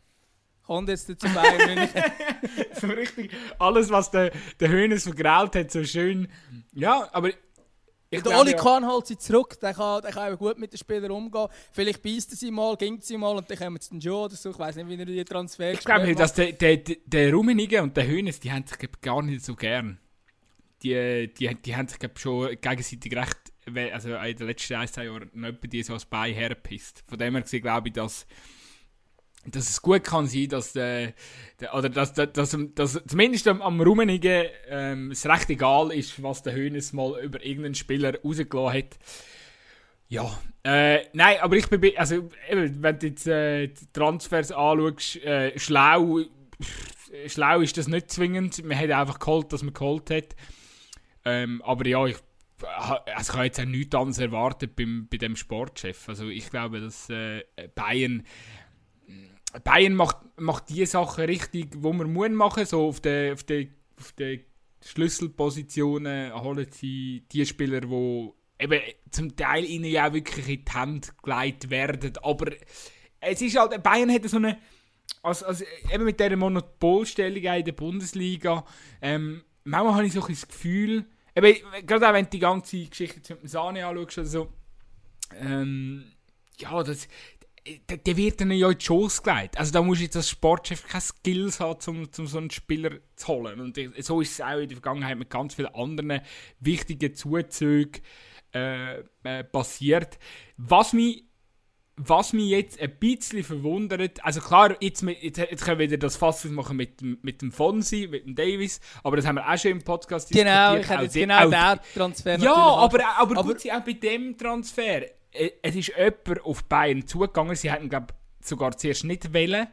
kommt jetzt zu Bayern München. so richtig alles, was der, der Hönes vergrault hat, so schön. Ja, aber ich Der Oli ja, Kahn holt sie zurück, der kann, der kann gut mit den Spielern umgehen. Vielleicht beißt er sie mal, ging sie mal und dann kommen sie dann schon oder so. Ich weiß nicht, wie er die Transfer ich glaube, dass der, der, der, Rummenigge und der Hönes, die haben sich glaub, gar nicht so gern. Die, die, die haben sich glaub, schon gegenseitig recht, also in den letzten ein, zwei Jahren etwa die so als Bein hergepisst. Von dem her gesehen glaube ich, dass, dass es gut kann sein, dass der, der oder dass, dass, dass, dass zumindest am, am Rummenigge ähm, es recht egal ist, was der Hönes mal über irgendeinen Spieler rausgelassen hat. Ja, äh, nein, aber ich bin, also eben, wenn du jetzt äh, die Transfers anschaust, äh, schlau, pff, schlau ist das nicht zwingend. Man hat einfach geholt, dass man geholt hat. Ähm, aber ja, ich, ich habe jetzt auch nichts anderes erwartet beim, bei dem Sportchef. Also ich glaube, dass äh, Bayern Bayern macht, macht die Sachen richtig, wo man machen, so auf den auf der, auf der Schlüsselpositionen holen sie die Spieler, die eben zum Teil ihnen ja wirklich in die Hände gelegt werden, aber es ist halt, Bayern hat so eine, also, also eben mit dieser Monopolstellung in der Bundesliga, ähm, manchmal habe ich so ein das Gefühl, eben, gerade auch wenn du die ganze Geschichte mit dem Sahne anschaust oder so, ähm, ja, das, der, der wird dann ja in die Chance gelegt. Also da muss jetzt als Sportchef keine Skills haben, um, um so einen Spieler zu holen. Und so ist es auch in der Vergangenheit mit ganz vielen anderen wichtigen Zuzügen äh, äh, passiert. Was mich, was mich jetzt ein bisschen verwundert, also klar, jetzt, mit, jetzt, jetzt können wir wieder das Fass machen mit, dem- mit dem Fonsi, mit dem Davis, aber das haben wir auch schon im Podcast Genau, diskutiert. ich hätte Auch jetzt der- genau den Transfer ja, natürlich aber, aber, Aber- gut, sie auch bei dem Transfer. Äh, Es ist jemand auf Bayern zugegangen. Sie hätten, glaube sogar zuerst nicht wollen.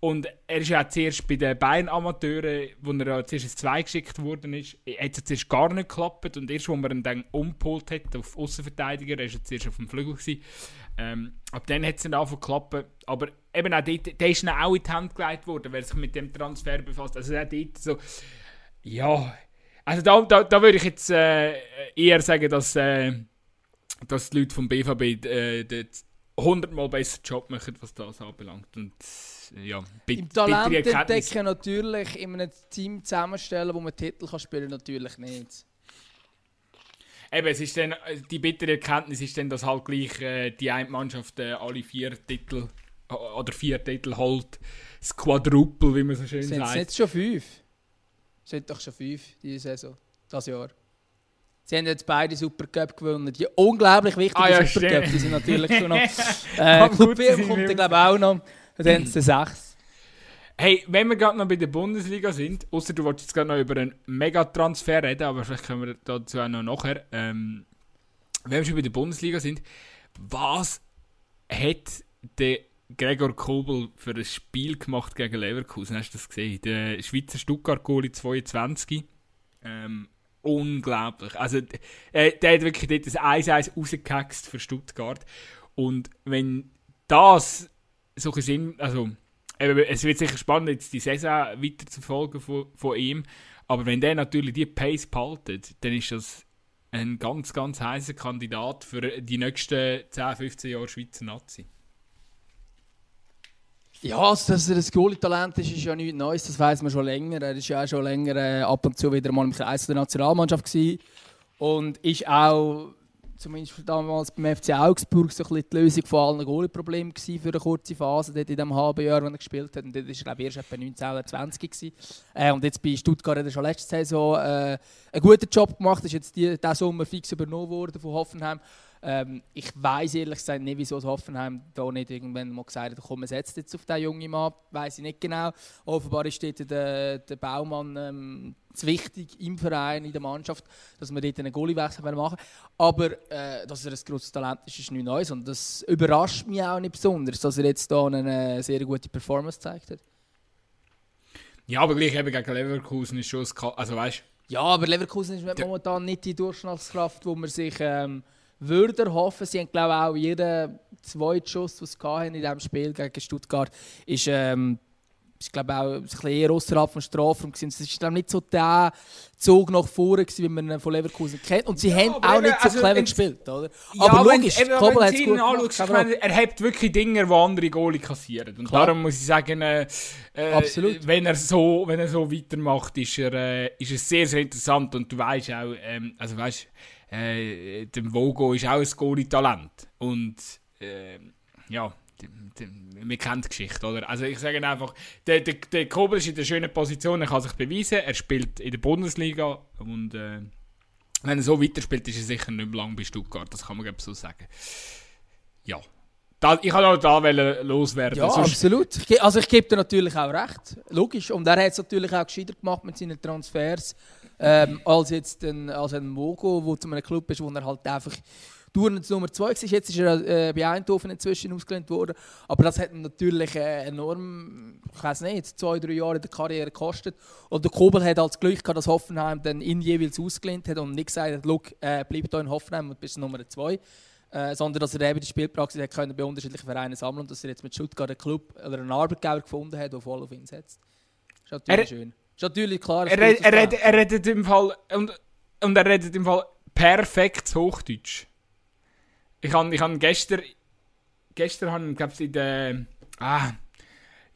Und er ist ja auch zuerst bei den Bayern-Amateuren, wo er ja zuerst ins 2 geschickt worden ist, hat es zuerst gar nicht geklappt. Und erst, wo man ihn dann umgeholt hat auf Außenverteidiger, er war ja zuerst auf dem Flügel. Gewesen, ähm, ab dann hat es dann angefangen zu. Aber eben auch dort, der ist dann auch in die Hand gelegt worden, wer sich mit dem Transfer befasst. Also auch dort so, ja, also da, da, da würde ich jetzt äh, eher sagen, dass, äh, dass die Leute vom BVB äh, dort 100 Mal besser Job machen, was das anbelangt. Und ja, Im Talent entdecken natürlich in einem Team zusammenstellen, wo man Titel kann spielen natürlich nicht. Eben, es ist dann, äh, die bittere Erkenntnis ist dann, dass halt gleich äh, die eine Mannschaft äh, alle vier Titel äh, oder vier Titel holt. Das Quadruple, wie man so schön Sind es sagt. nicht schon fünf? Sind doch schon fünf diese Saison, das Jahr. Sie haben jetzt beide Supercup gewonnen. Die unglaublich wichtigen Ah ja, Supercup, die sind natürlich schon noch. Äh, Club WM kommt glaube ich auch noch. Dann haben sie sechs. Hey, wenn wir gerade noch bei der Bundesliga sind, außer du wolltest jetzt gerade noch über einen Megatransfer reden, aber vielleicht können wir dazu auch noch nachher. Ähm, wenn wir schon bei der Bundesliga sind, was hat der Gregor Kobel für ein Spiel gemacht gegen Leverkusen? Hast du das gesehen? Der Schweizer Stuttgart-Goalie 22. Ähm, unglaublich. Also, äh, der hat wirklich dort das 1-1 rausgehaxt für Stuttgart. Und wenn das so Sinn, also es wird sicher spannend, jetzt die Saison weiter zu folgen von, von ihm, aber wenn der natürlich die Pace behaltet, dann ist das ein ganz, ganz heißer Kandidat für die nächsten 10, 15 Jahre Schweizer Nazi. Ja, also, dass er ein Goalie-Talent ist, ist ja nichts Neues, das weiß man schon länger. Er ist ja auch schon länger äh, ab und zu wieder mal im Kreis der Nationalmannschaft gewesen und ist auch zumindest damals beim FC Augsburg so ein die Lösung von allen Goalie-Problemen für eine kurze Phase dort in dem halben Jahr, als er gespielt hat. Und dort war er erst etwa 19 oder 20 äh, Und jetzt bei Stuttgart hat er schon letzte Saison äh, einen guten Job gemacht. Ist jetzt diesen Sommer fix übernommen worden von Hoffenheim. Ähm, ich weiß ehrlich gesagt nicht, wieso Hoffenheim da nicht irgendwann mal gesagt hat, komm, setzt jetzt auf diesen jungen Mann. Weiß ich nicht genau. Offenbar ist dort der, der Baumann ähm, zu wichtig im Verein, in der Mannschaft, dass wir dort einen Goaliewechsel machen Aber äh, dass er ein grosses Talent ist, ist nicht Neues. Und das überrascht mich auch nicht besonders, dass er jetzt hier eine sehr gute Performance gezeigt hat. Ja, aber gleich eben gegen Leverkusen ist schon ein also weißt Ja, aber Leverkusen ist momentan nicht die Durchschnittskraft, wo man sich ähm, würde hoffen. Sie haben, glaube ich, auch jeden zweiten Schuss, den sie in diesem Spiel gegen Stuttgart, ist, ähm, ich glaube auch ein bisschen eher außerhalb vom Strafraum. Es war nicht so der Zug nach vorne gewesen, wie man ihn von Leverkusen kennt. Und sie ja, haben auch nicht so also clever gespielt, oder? Ja, aber logisch, wenn, Kobel hat es gut ich meine, Er hat wirklich Dinge, die andere Goalie kassieren. Und Klar. darum muss ich sagen, äh, äh, wenn er so, wenn er so weitermacht, ist er, äh, ist es sehr, sehr interessant. Und du weißt auch, ähm, also weißt äh, dem Vogo ist auch ein Goalie-Talent. Und äh, ja, wir kennen die Geschichte, oder? Also ich sage einfach, der, der, der Kobel ist in der schönen Position, er kann sich beweisen, er spielt in der Bundesliga und äh, wenn er so weiterspielt, ist er sicher nicht mehr lang bei Stuttgart, das kann man so sagen. Ja. Da, ich kann auch da loswerden. Ja, Sonst absolut. Also ich gebe dir natürlich auch recht, logisch. Und er hat es natürlich auch gescheiter gemacht mit seinen Transfers, ähm, als jetzt ein, als ein Mogo, der zu einem Club ist, wo er halt einfach Tournens Nummer 2 war. Jetzt ist er äh, bei Eindhoven inzwischen ausgelehnt worden. Aber das hat natürlich äh, enorm, ich weiß nicht, zwei, drei Jahre in der Karriere gekostet. Und der Kobel hat als Glück gehabt, dass Hoffenheim dann ihn jeweils ausgelehnt hat und nicht gesagt hat, Look, äh, bleib hier in Hoffenheim und bist Nummer 2. Äh, sondern dass er eben die Spielpraxis hat können bei unterschiedlichen Vereinen sammeln und dass er jetzt mit Stuttgart einen Club oder einen Arbeitgeber gefunden hat, der voll auf ihn setzt. Das ist natürlich er, schön. Ist natürlich klar. Er, er, er, redet, er redet im Fall und, und er redet im Fall perfekt Hochdeutsch. Ich habe ich hab gestern gestern haben glaube in der ah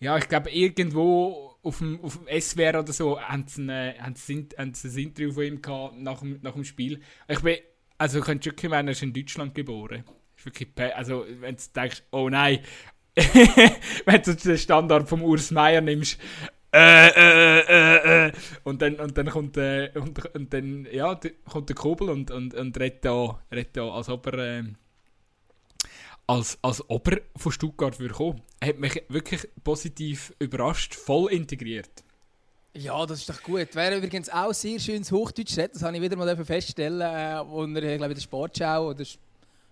ja ich glaube irgendwo auf dem, auf dem SWR oder so haben sie, ein, haben sie, haben sie ein Interview von ihm gehabt nach dem, nach dem Spiel. Ich bin also könntest wirklich meinen, er ist in Deutschland geboren. Ist wirklich also wenn du denkst oh nein wenn du den Standard vom Urs Meier nimmst, äh, äh, äh, äh, und dann, und dann kommt, äh, und, und dann, ja, kommt der Kobel und, und, und redet da, redet da als ob er, äh, als, als ob er von Stuttgart würde kommen. Er hat mich wirklich positiv überrascht, voll integriert. Ja, das ist doch gut. Wäre übrigens auch sehr schönes Hochdeutsch redet, das habe ich wieder mal feststellen, äh, wo er, glaube in der Sportschau oder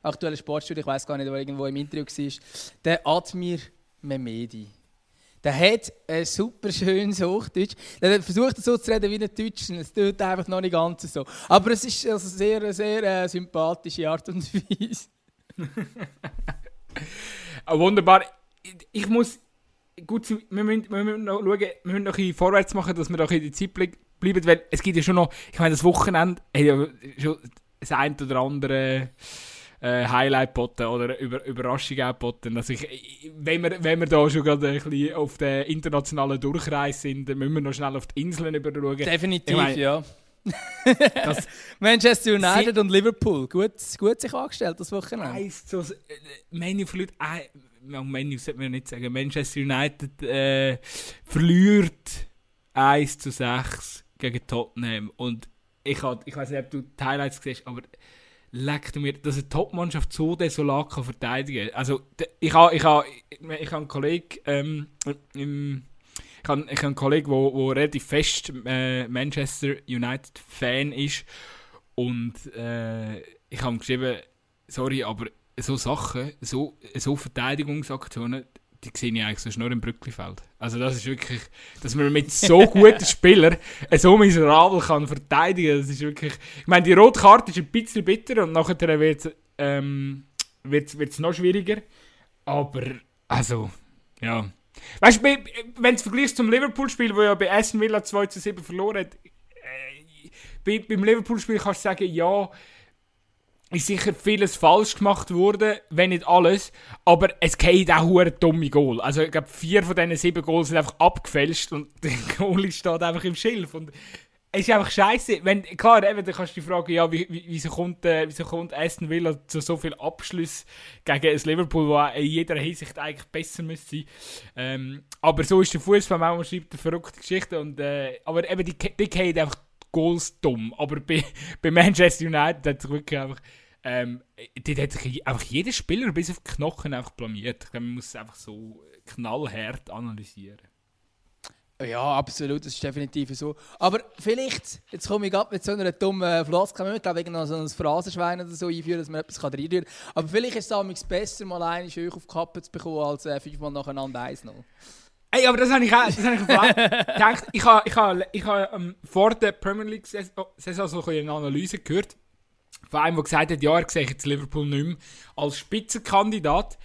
aktuelle Sportstudio, ich weiß gar nicht, wo irgendwo im Interview war, der Admir Memedi. Der hat ein super schönes Hochdeutsch. Der versucht, so zu reden wie ein Deutsch. Es tut einfach noch nicht ganz so. Aber es ist also sehr, sehr äh, sympathische Art und Weise. ah, wunderbar. Ich muss. Gut, wir müssen, wir müssen noch schauen, wir müssen noch ein vorwärts machen, dass wir noch in die Zeit bleiben. Weil es gibt ja schon noch. Ich meine, das Wochenende hat ja schon das ein oder andere äh, Highlight boten oder Über Überraschung auch boten. Also ich, wenn, wir, wenn wir da schon gerade ein bisschen auf der internationalen Durchreise sind, dann müssen wir noch schnell auf die Inseln überschauen. Definitiv, ich mein, ja. Manchester United und Liverpool, gut, gut sich angestellt das Wochenende. Eins zu, äh, Manu verliert, äh, Manu sollte man nicht sagen, Manchester United äh, verliert 1 zu 6 gegen Tottenham und ich, ich weiß nicht, ob du die Highlights siehst, aber leckt mir, dass eine Top-Mannschaft so desolat kann verteidigen kann. Also, ich habe ich ha, ich ha einen Kollegen ähm, ich habe, ich habe einen Kollegen, der relativ fest äh, Manchester United-Fan ist. Und äh, ich habe geschrieben, sorry, aber so Sachen, so, so Verteidigungsaktionen, die sehe ich eigentlich nur im Brücklifeld. Also das ist wirklich, dass man mit so guten Spielern so miserabel kann verteidigen, das ist wirklich... Ich meine, die rote Karte ist ein bisschen bitter und nachher wird es ähm, noch schwieriger. Aber, also, ja... Weißt du, wenn du vergleichst zum Liverpool-Spiel, wo ja bei Aston Villa 2 zu 7 verloren hat, äh, bei, beim Liverpool-Spiel kannst du sagen, ja, ist sicher vieles falsch gemacht worden, wenn nicht alles, aber es geht auch hure dumme Goal. Also ich glaube, vier von diesen sieben Goals sind einfach abgefälscht und der Goal steht einfach im Schilf und es ist einfach scheiße. Wenn, klar, eben, dann kannst du dich fragen, ja, wie, wie, wieso, kommt, äh, wieso kommt Aston Villa zu so viel Abschluss gegen ein Liverpool, das in jeder Hinsicht eigentlich besser müsste sein. Ähm, aber so ist der Fußball, man schreibt eine verrückte Geschichte. Und, äh, aber eben, die, die gehen einfach Goals dumm. Aber bei, bei Manchester United hat sich wirklich einfach ähm, dort hat sich einfach jeder Spieler bis auf die Knochen einfach blamiert. Ich glaube, man muss es einfach so knallhart analysieren. Ja, absolut, das ist definitiv so. Aber vielleicht, jetzt komme ich gerade mit so einer dummen Floskel, ich glaube, ich noch so ein Phrasenschwein oder so einführen, dass man etwas reinrühren kann. Aber vielleicht ist es besser, mal einen Scheuch auf die Kappe zu bekommen, als äh, fünfmal nacheinander eins noch. Ey, aber das habe ich auch, das habe ich gedacht. Ich habe, ich habe, ich habe ähm, vor der Premier League-Saison so eine Analyse gehört von einem, der gesagt hat, ja, er sehe jetzt Liverpool nicht mehr als Spitzenkandidat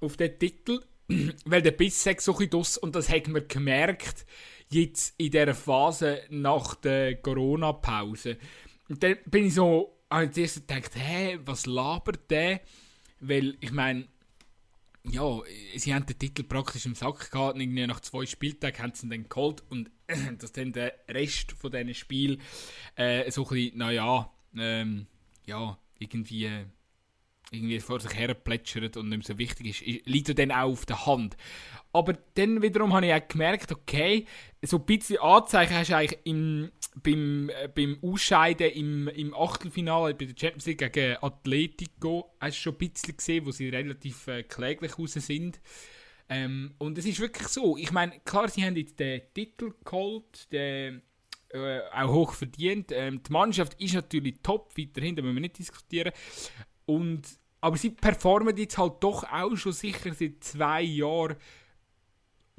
auf den Titel, weil der sagt so ein bisschen und das hat man gemerkt, jetzt in dieser Phase nach der Corona-Pause. Und dann bin ich so, habe ich zuerst gedacht, hä, was labert der? Weil, ich meine, ja, sie haben den Titel praktisch im Sack gehabt und irgendwie nach zwei Spieltagen haben sie ihn dann geholt und dass dann der Rest von diesen Spiel äh, so ein bisschen, naja, ähm, ja, irgendwie, irgendwie vor sich her plätschert und nicht mehr so wichtig ist, liegt dann auch auf der Hand. Aber dann wiederum habe ich auch gemerkt, okay, so ein bisschen Anzeichen hast du eigentlich im, beim, äh, beim Ausscheiden im, im Achtelfinale bei der Champions League gegen Atletico hast du schon ein bisschen gesehen, wo sie relativ äh, kläglich raus sind. Ähm, und es ist wirklich so, ich meine, klar, sie haben jetzt den Titel geholt, den äh, auch hoch verdient. Ähm, die Mannschaft ist natürlich top, weiterhin, da müssen wir nicht diskutieren. Und, aber sie performen jetzt halt doch auch schon sicher seit zwei Jahren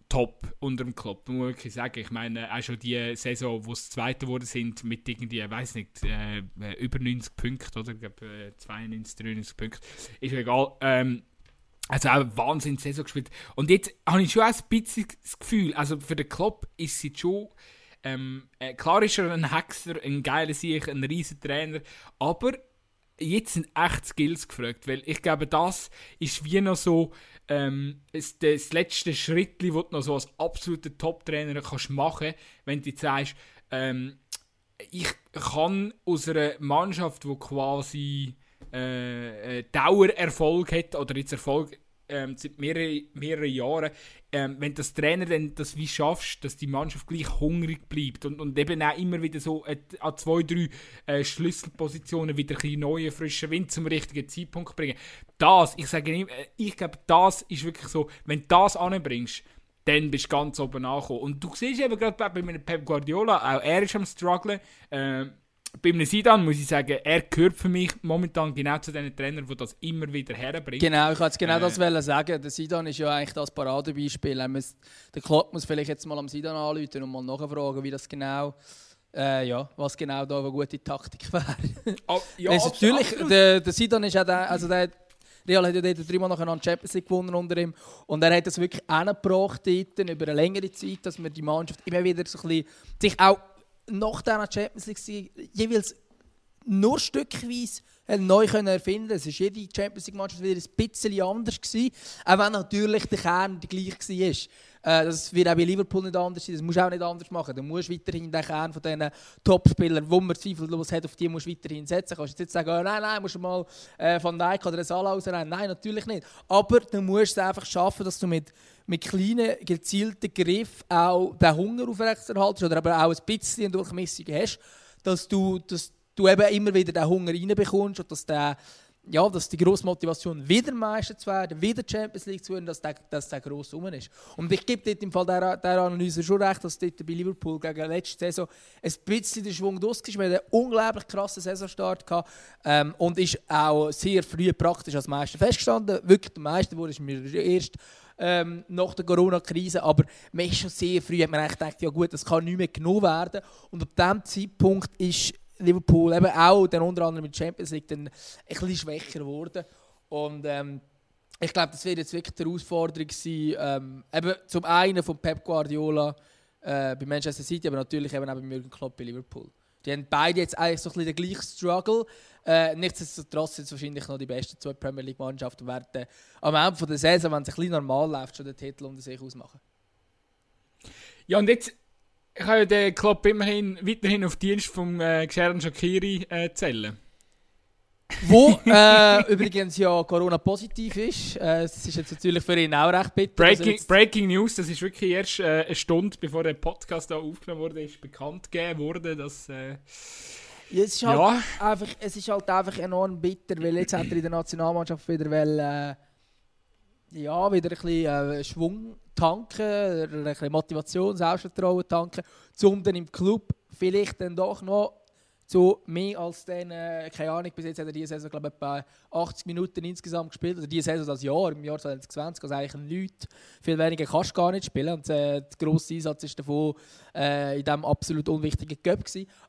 top unter dem Klopp, muss wirklich sagen. Ich meine, auch schon die Saison, wo es Zweite geworden sind, mit irgendwie, ich weiß nicht, äh, über 90 Punkten, oder? Ich glaube, äh, 92, 93 Punkte. Ist egal. Ähm, also auch Wahnsinn Saison gespielt. Und jetzt habe ich schon ein bisschen das Gefühl, also für den Klopp ist sie schon ähm, äh, klar ist er ein Hexer, ein geiler Sieg, ein riesen Trainer, aber jetzt sind echt Skills gefragt, weil ich glaube, das ist wie noch so ähm, das, das letzte Schritt, das du noch so als absoluter Top-Trainer kannst machen, wenn du sagst, ähm, ich kann aus einer Mannschaft, die quasi äh, äh, Dauererfolg hat oder jetzt Erfolg ähm, seit mehreren, mehreren Jahren, ähm, wenn das Trainer dann das wie schaffst, dass die Mannschaft gleich hungrig bleibt und, und eben auch immer wieder so äh, an zwei, drei äh, Schlüsselpositionen wieder ein bisschen neue, frischen Wind zum richtigen Zeitpunkt bringen. Das, ich sage nicht, äh, ich glaube, das ist wirklich so, wenn du das anbringst, dann bist du ganz oben angekommen. Und du siehst eben gerade bei Pep Guardiola, auch er ist am strugglen, äh, bei einem Sidan muss ich sagen, er gehört für mich momentan genau zu den Trainern, die das immer wieder herbringen. Genau, ich wollte genau äh, das sagen. Der Sidan ist ja eigentlich das Paradebeispiel. Muss, der Klopp muss vielleicht jetzt mal am Sidan anrufen und mal nachfragen, wie das genau, äh, ja, was genau da eine gute Taktik wäre. Oh, ja, natürlich, der, der Sidan ist ja der, also der Real hat ja dort dreimal nacheinander Champions League gewonnen unter ihm. Und er hat das wirklich angebracht dort, über eine längere Zeit, dass man die Mannschaft immer wieder so ein bisschen sich auch nach dieser Champions League jeweils nur stückweise neu können erfinden Es war jede Champions League-Mannschaft wieder ein bisschen anders. Gewesen, auch wenn natürlich der Kern der gleich war. Äh, das wird auch bei Liverpool nicht anders sein, das musst du auch nicht anders machen. Du musst weiterhin den Kern von diesen Topspielern, die man zweifellos hat, auf die musst du weiterhin setzen. Du kannst jetzt sagen, oh, nein, nein, musst du mal äh, von Nike oder Salah rausrennen. Nein, natürlich nicht. Aber du musst es einfach schaffen, dass du mit, mit kleinen, gezielten Griffen auch den Hunger aufrechterhaltest oder aber auch ein bisschen eine Durchmessung hast, dass du, dass du eben immer wieder den Hunger reinbekommst und dass der ja, dass die grosse Motivation wieder Meister zu werden, wieder Champions League zu werden, dass der, dass der gross rum ist. Und ich gebe dort im Fall der, der Analyse schon recht, dass dort bei Liverpool gegen letzte Saison ein bisschen der Schwung draus ist. Wir hatten einen unglaublich krassen Saisonstart gehabt, ähm, und ist auch sehr früh praktisch als Meister festgestanden. Wirklich der Meister wurde ist mir erst ähm, nach der Corona-Krise, aber man ist schon sehr früh, hat man eigentlich gedacht, ja gut, das kann nicht mehr genommen werden. Und ab diesem Zeitpunkt ist Liverpool eben auch dann unter anderem mit Champions League dann ein bisschen schwächer geworden. Und ähm, ich glaube, das wird jetzt wirklich die Herausforderung sein, ähm, eben zum einen von Pep Guardiola äh, bei Manchester City, aber natürlich eben auch bei Jürgen Klopp bei Liverpool. Die haben beide jetzt eigentlich so ein bisschen den gleichen Struggle. Äh, nichtsdestotrotz sind es wahrscheinlich noch die besten zwei Premier League-Mannschaften und werden am Ende der Saison, wenn es ein bisschen normal läuft, schon den Titel unter sich ausmachen. Ja, und jetzt kann ja den Club immerhin weiterhin auf Dienst vom äh, Xherdan Shakiri äh, zählen. Wo äh, übrigens ja Corona positiv ist. Äh, das ist jetzt natürlich für ihn auch recht bitter. Breaking, also Breaking News, das ist wirklich erst äh, eine Stunde bevor der Podcast da aufgenommen wurde, ist bekannt gegeben worden, dass. Äh, ja, es, ist halt ja. einfach, es ist halt einfach enorm bitter, weil jetzt hat er in der Nationalmannschaft wieder, weil, äh, ja, wieder ein bisschen äh, Schwung tanken, ein bisschen Motivation, Selbstvertrauen tanken, um dann im Club vielleicht dann doch noch zu mehr als dann, äh, keine Ahnung, bis jetzt hat er diese Saison, glaube ich, etwa 80 Minuten insgesamt gespielt. Oder diese Saison das Jahr, im Jahr 2020, also eigentlich nichts. Viel weniger kannst du gar nicht spielen. Und äh, der grosse Einsatz war davon äh, in diesem absolut unwichtigen Cup.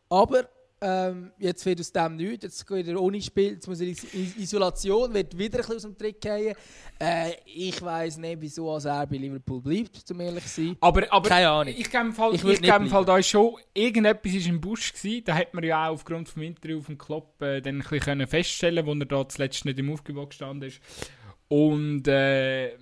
Aber ähm, jetzt wird aus dem nichts, jetzt geht er ohne Spiel, jetzt muss er in Isolation, wird wieder ein bisschen aus dem Trick gehen. Äh, ich weiß nicht, wieso er bei Liverpool bleibt, um ehrlich zu sein. Aber, aber Keine Ahnung. Ich gebe Fall, ich ich gebe Fall da schon, irgendetwas ist im Busch gewesen, da hat man ja auch aufgrund des Interview dem Klopp äh, dann ein bisschen feststellen wo er da zuletzt nicht im Aufgebot gestanden ist. Und äh,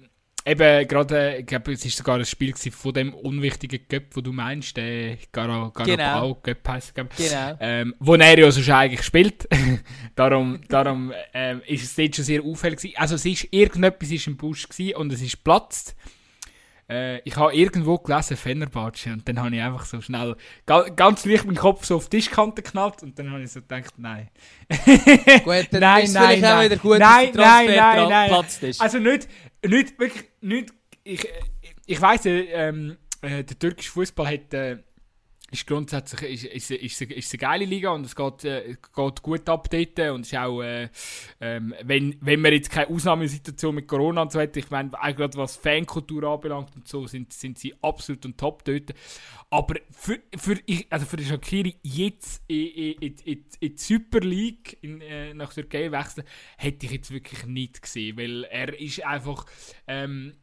eben gerade, ich glaube, es war sogar ein Spiel von dem unwichtigen Cup, wo du meinst, der Gar Garabao genau. Cup heisst Genau. Ähm, wo er ja sonst eigentlich spielt. darum darum ähm, ist es dort schon sehr auffällig Also es ist, irgendetwas ist im Busch und es ist geplatzt. Äh, ich habe irgendwo gelesen, Fenerbahce, und dann habe ich einfach so schnell, ganz leicht meinen Kopf so auf die Tischkante geknallt, und dann habe ich so gedacht, nein. gut, dann nein, ist nein, nein. auch wieder gut, nein, nein, nein, nein. ist. Also nicht, nicht wirklich, nicht, ich, ich weiss, ähm, äh, der türkische Fußball hat, äh, ist grundsätzlich ist, ist, ist, ist, eine geile Liga und es geht, äh, geht gut ab dort und ist auch, äh, ähm, wenn, wenn man jetzt keine Ausnahmesituation mit Corona und so hat, ich meine, auch gerade was Fankultur anbelangt und so, sind, sind sie absolut und top dort. Aber für, für, also für Shakiri jetzt in, in, in, in, in die Super League in, äh, nach Türkei wechseln, hätte ich jetzt wirklich nicht gesehen, weil er ist einfach, ähm,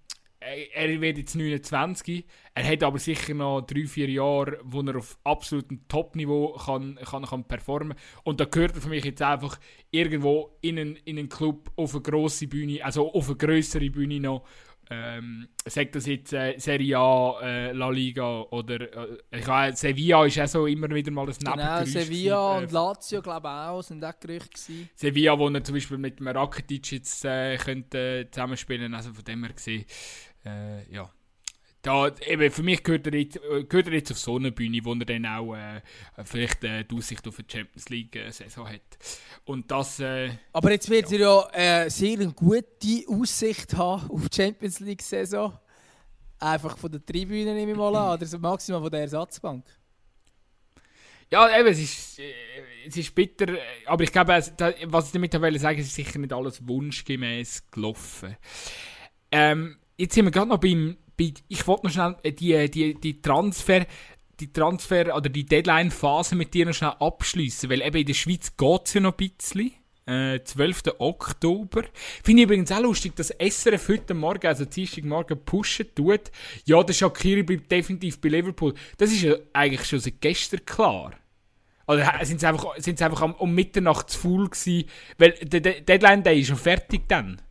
er wird jetzt 29, er hat aber sicher noch 3-4 Jahre, wo er auf absolutem Top-Niveau kann, kann, kann performen Und da gehört er für mich jetzt einfach irgendwo in einen, in einen Club auf eine grosse Bühne, also auf eine größere Bühne noch. Ähm, sagt das jetzt äh, Serie A, äh, La Liga oder äh, ich weiß, Sevilla ist auch so immer wieder mal das Genau, Sevilla gewesen, und Lazio glaube ich auch, sind auch Gerüchte gewesen. Sevilla, wo er zum Beispiel mit dem Rakitic jetzt äh, könnte, zusammenspielen, also von dem her gesehen äh, ja. Da, eben, für mich gehört er, jetzt, gehört er jetzt auf so eine Bühne, wo er dann auch äh, vielleicht äh, die Aussicht auf eine Champions League-Saison äh, hat. Und das, äh, Aber jetzt wird ja. er ja äh, sehr eine gute Aussicht haben auf die Champions League-Saison. Einfach von der Tribüne nehme ich mal an, oder maximal von der Ersatzbank. Ja, eben, es ist, äh, es ist bitter, aber ich glaube, was ich damit sagen will, ist sicher nicht alles wunschgemäß gelaufen. Ähm, jetzt sind wir gerade noch beim, bei, ich wollte noch schnell äh, die, die, die Transfer, die Transfer oder die Deadline-Phase mit dir noch schnell abschließen, weil eben in der Schweiz geht es ja noch ein bisschen. Äh, 12. Oktober. Finde ich übrigens auch lustig, dass SRF heute Morgen, also Dienstagmorgen, pushen tut. Ja, der Shakiri bleibt definitiv bei Liverpool. Das ist ja eigentlich schon seit gestern klar. Oder sind sie einfach, sind's einfach um, Mitternacht zu faul gewesen? Weil der Deadline Day ist schon fertig dann.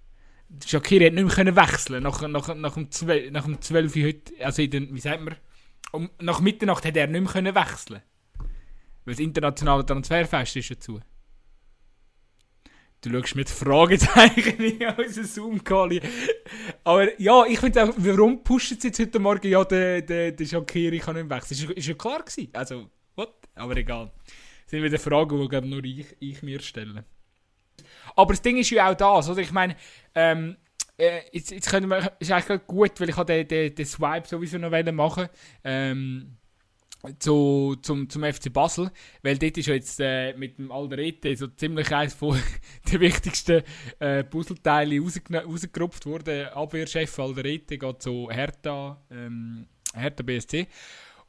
Shakiri hat nicht mehr wechseln nach, nach, nach, dem 12, nach dem 12 heute, also den, wie sagt man, um, nach Mitternacht hat er nicht mehr wechseln Weil das internationale Transferfest ist dazu. Du schaust mit Fragezeichen in unseren Zoom-Call. Aber ja, ich finde auch, warum pushen sie jetzt heute Morgen, ja, der, der, der Shakiri kann nicht wechseln. Ist, ist ja klar gewesen. Also, what? Aber egal. Das sind wieder Fragen, die, nur ich, ich mir stelle. Aber das Ding ist ja auch das, oder? Ich meine, ähm, äh, jetzt, jetzt können wir, ist eigentlich gut, weil ich den, den, den Swipe sowieso noch machen ähm, zu, zum, zum FC Basel, weil dort ist ja jetzt äh, mit dem Alderete so ziemlich eines von den wichtigsten äh, Puzzleteile rausgerupft worden. Abwehrchef Alderete geht zu Hertha, ähm, Hertha BSC.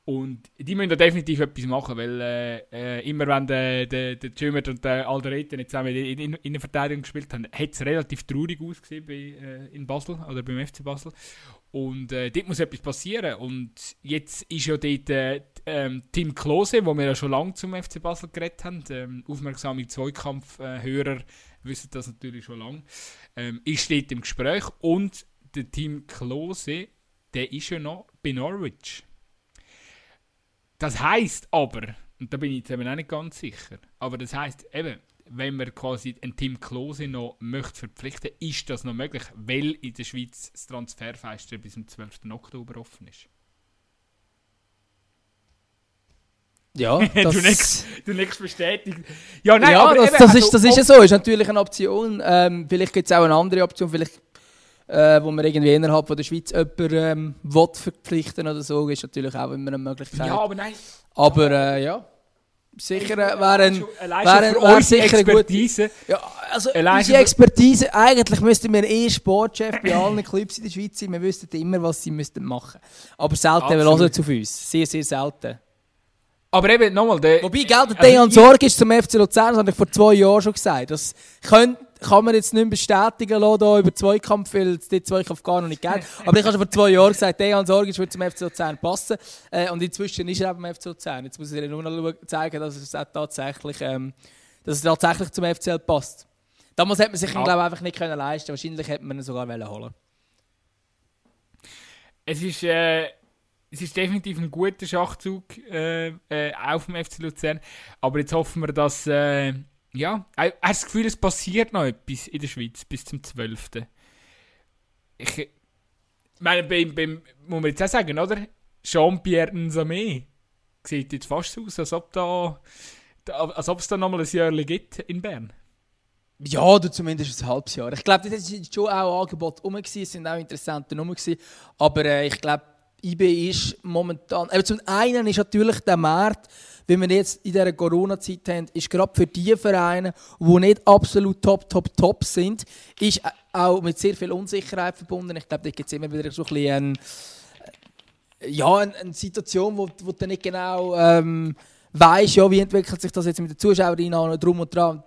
Und die müssen da definitiv etwas machen, weil äh, äh immer wenn der, der, der Schümmert und der Alderete nicht zusammen in, in, in der Verteidigung gespielt haben, hat es relativ traurig ausgesehen bei, äh, in Basel oder beim FC Basel. Und äh, dort muss etwas passieren. Und jetzt ist ja dort äh, ähm, Tim Klose, wo wir ja schon lange zum FC Basel geredet haben, ähm, aufmerksame Zweikampfhörer wissen das natürlich schon lange, ähm, ist dort im Gespräch. Und der Tim Klose, der ist ja noch bei Norwich. Das heißt aber, und da bin ich jetzt eben auch nicht ganz sicher, aber das heißt eben, wenn man quasi einen Team Klose noch möchte verpflichten, ist das noch möglich, weil in der Schweiz das Transferfenster bis zum 12. Oktober offen ist. Ja, das... du, nichts, du nichts bestätigt. Ja, nein, ja aber das, das, ist, das ist ja so, ist natürlich eine Option. Ähm, vielleicht gibt es auch eine andere Option, vielleicht äh, wo man irgendwie innerhalb von der Schweiz jemanden ähm, will verpflichten oder so, ist natürlich auch immer eine Möglichkeit. Ja, aber nein. Aber äh, ja, sicher äh, wäre ein, wäre, wäre sicher Expertise. Ja, also unsere Expertise, eigentlich müssten wir eh Sportchef bei allen Clubs in der Schweiz sein, wir wüssten immer, was sie müssten machen. Aber selten hören sie auf uns, sehr, sehr selten. Aber eben, nochmal. Wobei, gell, der also Dejan Sorge ist zum FC Luzern, das habe ich vor zwei Jahren schon gesagt. Das könnte kann man jetzt nicht mehr bestätigen lassen, da über Zweikampf, weil es den Zweikampf gar noch nicht gibt. Aber ich habe schon vor zwei Jahren gesagt, Dejan Sorgic würde zum FC Luzern passen. Äh, und inzwischen ist er eben beim FC Luzern. Jetzt muss ich dir nur noch zeigen, dass es tatsächlich, ähm, dass es tatsächlich zum FCL passt. Damals hätte man sich ja. glaube einfach nicht können leisten Wahrscheinlich hätte man ihn sogar holen Es ist... Äh es ist definitiv ein guter Schachzug äh, äh, auf dem FC Luzern. Aber jetzt hoffen wir, dass äh, ja, hast das Gefühl, es passiert noch etwas in der Schweiz bis zum 12. Ich meine, beim, beim, muss man jetzt auch sagen, oder? Jean-Pierre Nsame sieht jetzt fast aus, als ob, da, als ob es da nochmal ein Jahr gibt in Bern. Ja, oder zumindest ein halbes Jahr. Ich glaube, das war schon auch Angebot rum, es sind auch interessante Nummern. Aber äh, ich glaube, IB ist momentan. Aber zum einen ist natürlich der Markt wie wir jetzt in dieser Corona-Zeit haben, ist gerade für die Vereine, die nicht absolut top, top, top sind, ist auch mit sehr viel Unsicherheit verbunden. Ich glaube, da gibt es immer wieder so ein bisschen ein, äh, ja, eine, Situation, wo, wo du nicht genau ähm, weißt, ja, wie entwickelt sich das jetzt mit den Zuschauern an, drum und dran,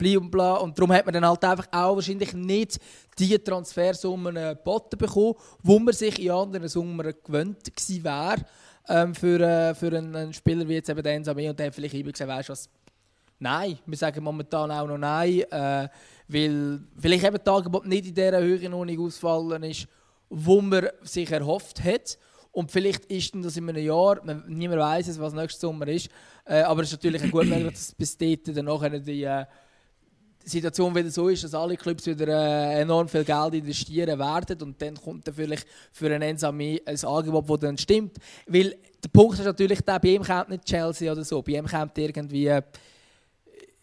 und bla. Und darum hat man dann halt einfach auch wahrscheinlich nicht die Transfersummen geboten bekommen, wo man sich in anderen Sommern gewöhnt gewesen wäre ähm, für, äh, für einen, Spieler wie jetzt eben den Ensame und der vielleicht eben gesagt, weißt du was, nein, wir sagen momentan auch noch nein, äh, weil vielleicht eben das Angebot nicht in dieser Höhe ausgefallen ist, wo man sich erhofft hat. Und vielleicht ist das in einem Jahr, man, niemand weiß es, was nächstes Sommer ist, äh, aber es ist natürlich gut möglich, dass bis dahin dann nachher die äh, Situation wieder so ist, dass alle Clubs wieder äh, enorm viel Geld investieren werden und dann kommt natürlich für einen Ensame ein Angebot, das dann stimmt. Weil der Punkt ist natürlich, der, bei ihm kommt nicht Chelsea oder so, bei ihm kommt irgendwie äh,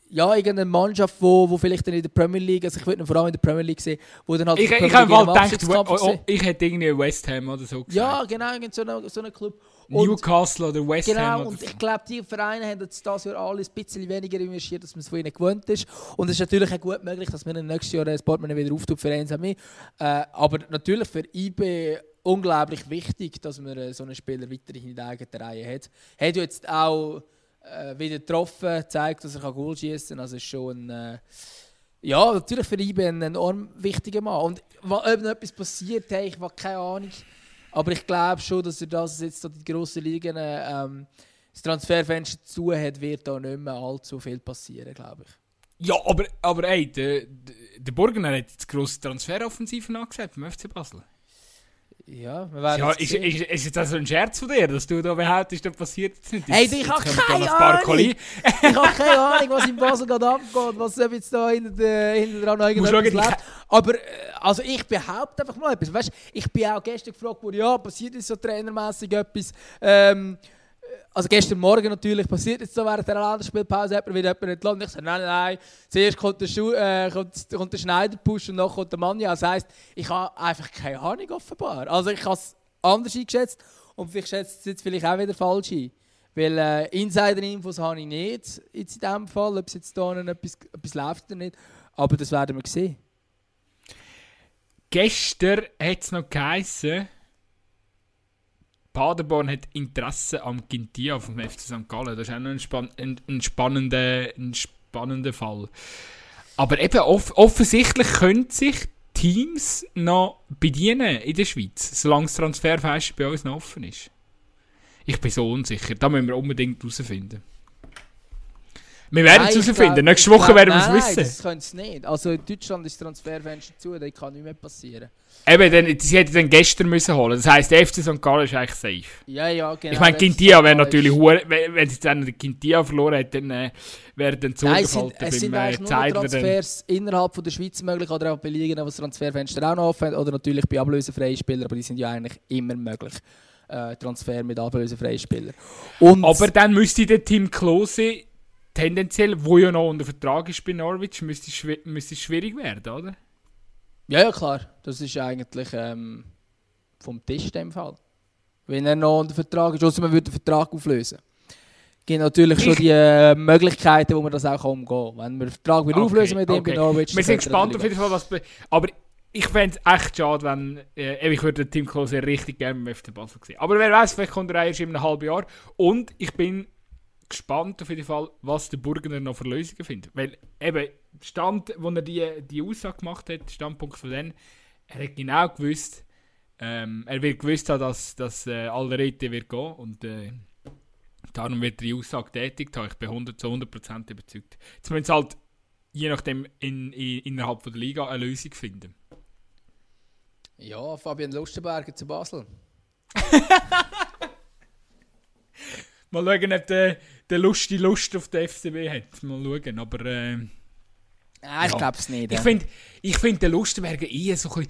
ja, irgendeine Mannschaft, wo, wo vielleicht dann in der Premier League, also ich würde ihn vor allem in der Premier League sehen, wo dann halt ich, ich habe mal gedacht, oh, oh, ich hätte irgendwie West Ham oder so gesagt. Ja, genau, so einen so eine Club. Newcastle oder West genau, Ham. Genau, und ich glaube, die Vereine haben jetzt das Jahr alles ein bisschen weniger investiert, als man es von ihnen gewohnt ist. Und es ist natürlich auch gut möglich, dass wir nächstes Jahr das Portemonnaie wieder auftut für Ensame. Äh, aber natürlich für IB unglaublich wichtig, dass man äh, so einen Spieler weiterhin in der eigenen Reihe hat. Hat jetzt auch äh, wieder getroffen, zeigt, dass er Goal schießen kann. Also ist schon ein, äh, ja, natürlich für IB ein enorm wichtiger Mann. Und ob noch etwas passiert, hey, ich habe keine Ahnung. Aber ich glaube schon, dass er das jetzt die grossen Ligen ähm, das Transferfenster zu hat, wird da nicht mehr allzu viel passieren, glaube ich. Ja, aber, aber ey, der, der Burgener hat jetzt grosse Transferoffensiven angesagt beim FC Basel. Ja, wir werden ja, ist, ist, ist das ein Scherz von dir, dass du da behauptest, das passiert jetzt nicht? Hey, ich habe keine Ahnung! ich habe keine Ahnung, was in Basel gerade abgeht, was jetzt da hinter, hinter dran irgendetwas lebt. Aber äh, also ich behaupte einfach mal etwas. Weißt, ich bin auch gestern gefragt worden, ja, passiert ist so trainermäßig etwas. Ähm, also gestern Morgen natürlich passiert jetzt so während der Länderspielpause, hat mir wieder jemand entlassen. Ich sage, nein, nein, zuerst kommt der, Schu äh, kommt, kommt der Schneiderpush und dann kommt der Manja. Das heisst, ich habe einfach keine Ahnung offenbar. Also ich habe es anders eingeschätzt und vielleicht schätzt es jetzt vielleicht auch wieder falsch ein. Weil äh, Insider-Infos habe ich nicht in diesem Fall, ob es jetzt hier etwas, etwas läuft oder nicht. Aber das werden wir sehen. Gestern hat es noch geheißen, Paderborn hat Interesse am Gintia vom FC St. Gallen. Das ist auch noch ein, spann ein, ein, spannender, ein spannender Fall. Aber eben off offensichtlich können sich Teams noch bedienen in der Schweiz, solange das Transferfenster bei uns noch offen ist. Ich bin so unsicher. Da müssen wir unbedingt herausfinden. Wir werden es herausfinden. Nächste Woche werden wir es wissen. Nein, das können sie nicht. Also in Deutschland ist das Transferfenster zu, da kann nichts mehr passieren. Eben, dann, sie hätten dann gestern müssen holen. Das heisst, der FC St. Gallen ist eigentlich safe. Ja, ja, genau. Ich meine, Quintia wäre natürlich hure, wenn sie dann Quintia verloren hätten, dann äh, wäre dann zugehalten beim Es sind äh, eigentlich nur Transfers innerhalb von der Schweiz möglich oder auch bei Ligen, wo das Transferfenster auch noch offen oder natürlich bei ablösefreien Spielern, aber die sind ja eigentlich immer möglich. Äh, Transfer mit ablösefreien Spielern. Und aber dann müsste der Team Klose tendenziell, wo ja noch unter Vertrag ist bei Norwich, müsste es, schw müsste schwierig werden, oder? Ja, ja, klar. Das ist eigentlich ähm, vom Tisch in dem Fall. Wenn er noch unter Vertrag ist, außer man würde den Vertrag auflösen. Es gibt natürlich schon die äh, Möglichkeiten, wo man das auch umgehen kann. Wenn wir den Vertrag wieder okay, auflösen mit okay. bei Norwich. Wir sind gespannt auf jeden Fall, was... Aber ich fände es echt schade, wenn... Äh, ich würde den Team Klose richtig gerne im FC Basel sehen. Aber wer weiß, vielleicht kommt er erst in einem halben Jahr. Und ich bin gespannt auf jeden Fall, was der Burgener noch für Lösungen findet. Weil eben, Stand, wo er die, die Aussage gemacht hat, Standpunkt von denen, er hat genau gewusst, ähm, er wird gewusst haben, dass, dass äh, Alderete wird gehen und äh, darum wird die Aussage tätigt Ich bin 100 zu 100% überzeugt. Jetzt müssen sie halt je nachdem in, in, innerhalb von der Liga eine Lösung finden. Ja, Fabian Lustenberger zu Basel. Mal schauen, ob der, der Lust die Lust auf den FCB hat. Mal schauen, aber... Äh, ah, ich ja. glaube es nicht. Ich finde, ich find den Lustenberger eher so ein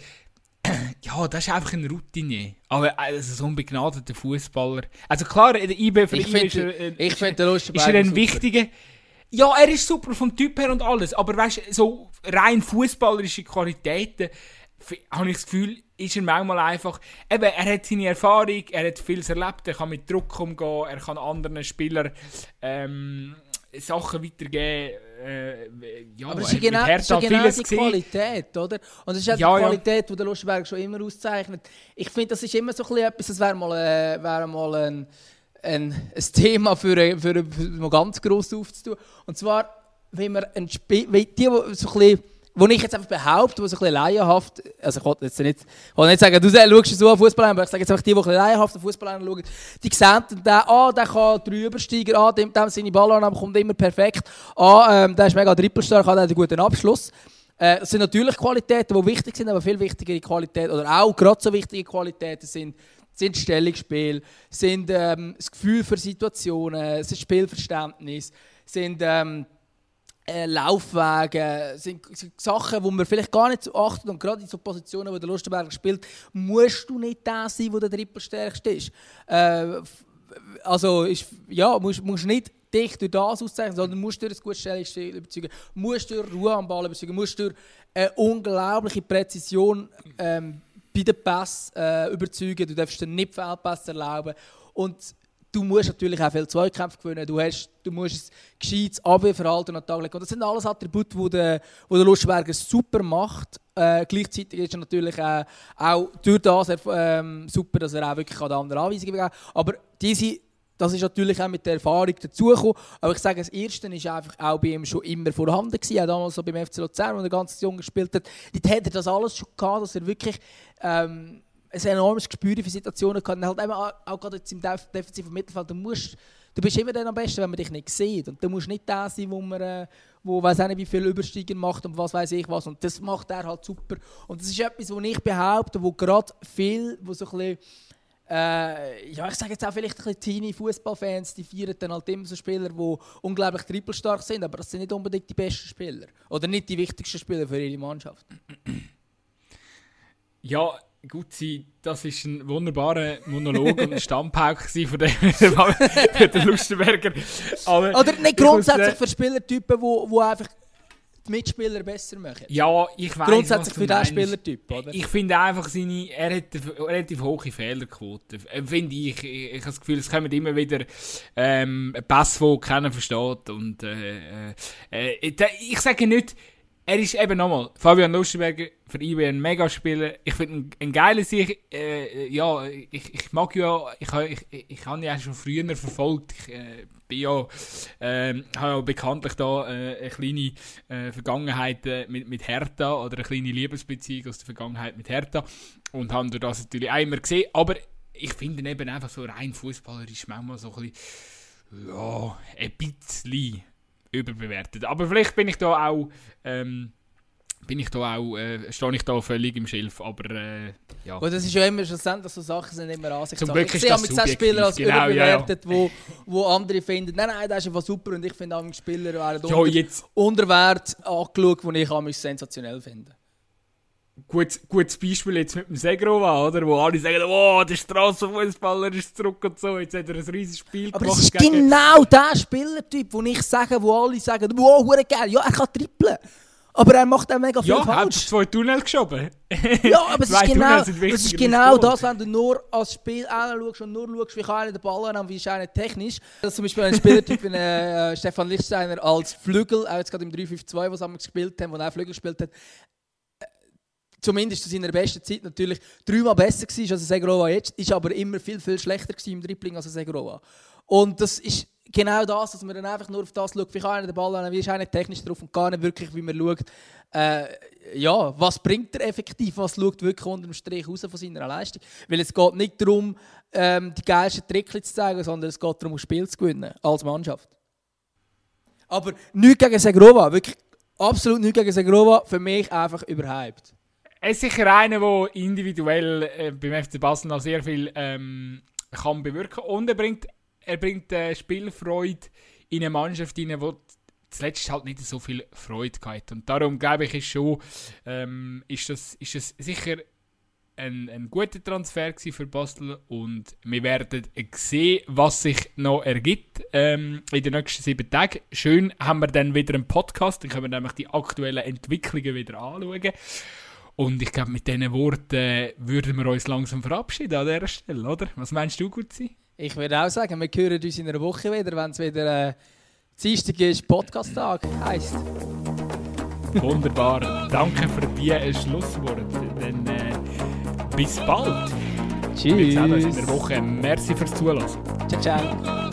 Ja, das ist einfach ein Routine. Aber also, so ein begnadeter Fußballer. Also klar, der IB für ich ihn ist er, äh, ich find, der Lustenberger ist er ein wichtiger... Ja, er ist super vom Typ her und alles, aber weißt du, so rein fußballerische Qualitäten habe ich das Gefühl, ist er manchmal einfach, eben, er hat seine Erfahrung, er hat vieles erlebt, er kann mit Druck umgehen, er kann anderen Spielern ähm, Sachen weitergeben. Äh, ja, aber es ist genau, ist ja genau die. Qualität, oder? Und es ist auch ja, die Qualität, die der Lustenberg schon immer auszeichnet. Ich finde, das ist immer so ein etwas, das wäre mal, äh, wär mal ein, ein, ein Thema für, für, für, für mal ganz gross aufzutun. Und zwar, wenn man ein Spiel, die, die so ein bisschen wo ich jetzt einfach behaupte, die so ein bisschen laienhaft, also ich wollte jetzt nicht, ich will nicht sagen, du schaust so an Fußball aber ich sage jetzt einfach die, die ein bisschen laienhaft Fußball schauen, die sehen dann, ah, der kann drei Übersteiger, ah, dem, dem seine Ballannahme kommt immer perfekt, ah, ähm, der ist mega trippelstark, hat einen guten Abschluss. Äh, das sind natürlich Qualitäten, die wichtig sind, aber viel wichtigere Qualitäten, oder auch gerade so wichtige Qualitäten sind, sind Stellungsspiel, sind ähm, das Gefühl für Situationen, das Spielverständnis, sind ähm, äh, Laufwege, sind, sind, Sachen, wo man vielleicht gar nicht so achtet. Und gerade in so Positionen, wo der Lustenberger spielt, musst du nicht der sein, der der Trippelstärkste ist. Äh, also, ist, ja, musst, musst nicht dich durch das auszeichnen, sondern musst durch ein gutes Stellungsspiel überzeugen, musst durch Ruhe am Ball überzeugen, musst durch eine unglaubliche Präzision ähm, bei den Pass äh, überzeugen, du darfst dir nicht Feldpass erlauben. Und du musst natürlich auch viel Zweikämpfe gewinnen, du, hast, du musst ein gescheites Abwehrverhalten an den Tag legen. Und das sind alles Attribute, die der, wo der Lustberger super macht. Äh, gleichzeitig ist er natürlich äh, auch durch das äh, super, dass er auch wirklich an andere Anweisungen geben Aber diese, das ist natürlich auch mit der Erfahrung dazugekommen. Aber ich sage, das Erste war einfach auch bei ihm schon immer vorhanden. Gewesen. Auch damals so beim FC Luzern, wo er ganz jung gespielt hat. Dort hat er das alles schon gehabt, dass er wirklich... Ähm, ein enormes Gespür für Situationen gehabt. halt eben auch, gerade jetzt im defensiven Mittelfeld, du, musst, du bist immer dann am besten, wenn man dich nicht sieht. Und du musst nicht der sein, wo man äh, wo weiß nicht, wie viel Übersteigen macht und was weiß ich was. Und das macht er halt super. Und das ist etwas, wo ich behaupte, wo gerade viel, wo so ein bisschen, äh, ja, ich sage jetzt auch vielleicht ein bisschen teenie Fußballfans, die feiern dann halt immer so Spieler, die unglaublich trippelstark sind, aber das sind nicht unbedingt die besten Spieler. Oder nicht die wichtigsten Spieler für ihre Mannschaft. Ja, gut sein, das ist ein wunderbarer Monolog und ein Stammpauk von dem für den Lustenberger. Aber Oder nicht grundsätzlich für Spielertypen, wo, wo einfach die Mitspieler besser machen. Ja, ich weiß Grundsätzlich für diesen Spielertyp, oder? Ich finde einfach, seine, er hat eine relativ hohe Fehlerquote. Äh, finde ich. ich. Ich habe das Gefühl, es kommen immer wieder ähm, Pässe, die keiner versteht. Und, äh, äh, äh ich sage nicht, er ist eben nochmal, Fabian Lustenberger, für IB ein Megaspieler. Ich finde ihn ein geiler Sieg. Äh, ja, ich, ich mag ja, ich, ich, ich habe ihn ja schon früher verfolgt. Ich äh, bin ja, äh, habe ja bekanntlich da äh, eine kleine äh, Vergangenheit äh, mit, mit Hertha oder eine kleine Liebesbeziehung aus der Vergangenheit mit Hertha und habe das natürlich einmal gesehen. Aber ich finde eben einfach so rein fußballerisch manchmal so ein bisschen, ja, ein bisschen überbewertet. Aber vielleicht bin ich da auch, ähm, bin ich da auch, äh, stehe ich da völlig im Schilf, aber äh, ja. Und das ist ja immer schlussendlich so Sachen sind immer Ansichtssachen. Zum Glück ist ich sehe Spieler als genau, überbewertet, ja, ja. Wo, wo andere finden, nein, nein, das ist einfach super und ich finde auch Spieler werden ja, unter, jetzt. angeschaut, die ich auch sensationell finde. Gut, gutes Beispiel jetzt mit dem Segrova, oder? Wo alle sagen, oh, der Strassenfußballer ist zurück und so, jetzt hat er ein riesiges Spiel Aber gemacht. Aber es ist genau der Spielertyp, wo ich sage, wo alle sagen, wow, geil, ja, er kann trippeln. Aber er macht auch mega viel ja, falsch. Ja, zwei Tunnel geschoben. ja, aber es ist genau, es ist genau das, wenn du nur als Spiel anschaust und nur schaust, wie kann einer den Ball haben, wie ist einer technisch. Dass zum Beispiel ein Spielertyp wie äh, Stefan Lichtsteiner als Flügel, auch jetzt gerade im 3-5-2, was wir gespielt haben, wo er Flügel gespielt hat, zumindest zu seiner besten Zeit natürlich dreimal besser war als Segrova jetzt, ist aber immer viel, viel schlechter im Dribbling als Segrova. Und das ist genau das, dass man dann einfach nur auf das schaut, wie kann einer den Ball an, wie ist einer technisch drauf und gar nicht wirklich, wie man schaut, äh, ja, was bringt er effektiv, was schaut wirklich unter dem Strich raus von seiner Leistung. Weil es geht nicht darum, ähm, die geilsten Tricks zu zeigen, sondern es geht darum, ein Spiel zu gewinnen, als Mannschaft. Aber nichts gegen Segrova, wirklich absolut nichts gegen Segrova, für mich einfach überhyped. Er ist sicher einer, der individuell äh, beim FC Basel noch sehr viel ähm, kann bewirken und er bringt, er bringt äh, Spielfreude in eine Mannschaft rein, die zuletzt halt nicht so viel Freude hat. Und darum glaube ich, ist schon, ähm, ist, das, ist das sicher ein, ein guter Transfer für Basel und wir werden sehen, was sich noch ergibt ähm, in den nächsten sieben Tagen. Schön haben wir dann wieder einen Podcast, dann können wir nämlich die aktuellen Entwicklungen wieder anschauen. Und ich glaube, mit diesen Worten äh, würden wir uns langsam verabschieden an dieser Stelle, oder? Was meinst du, Gutzi? Ich würde auch sagen, wir hören uns in einer Woche wieder, wenn es wieder äh, Dienstag ist, Podcast-Tag heisst. Wunderbar. Danke für dieses Schlusswort. Dann äh, bis bald. Tschüss. Wir sehen uns in einer Woche. Merci fürs Zuhören. Ciao, ciao.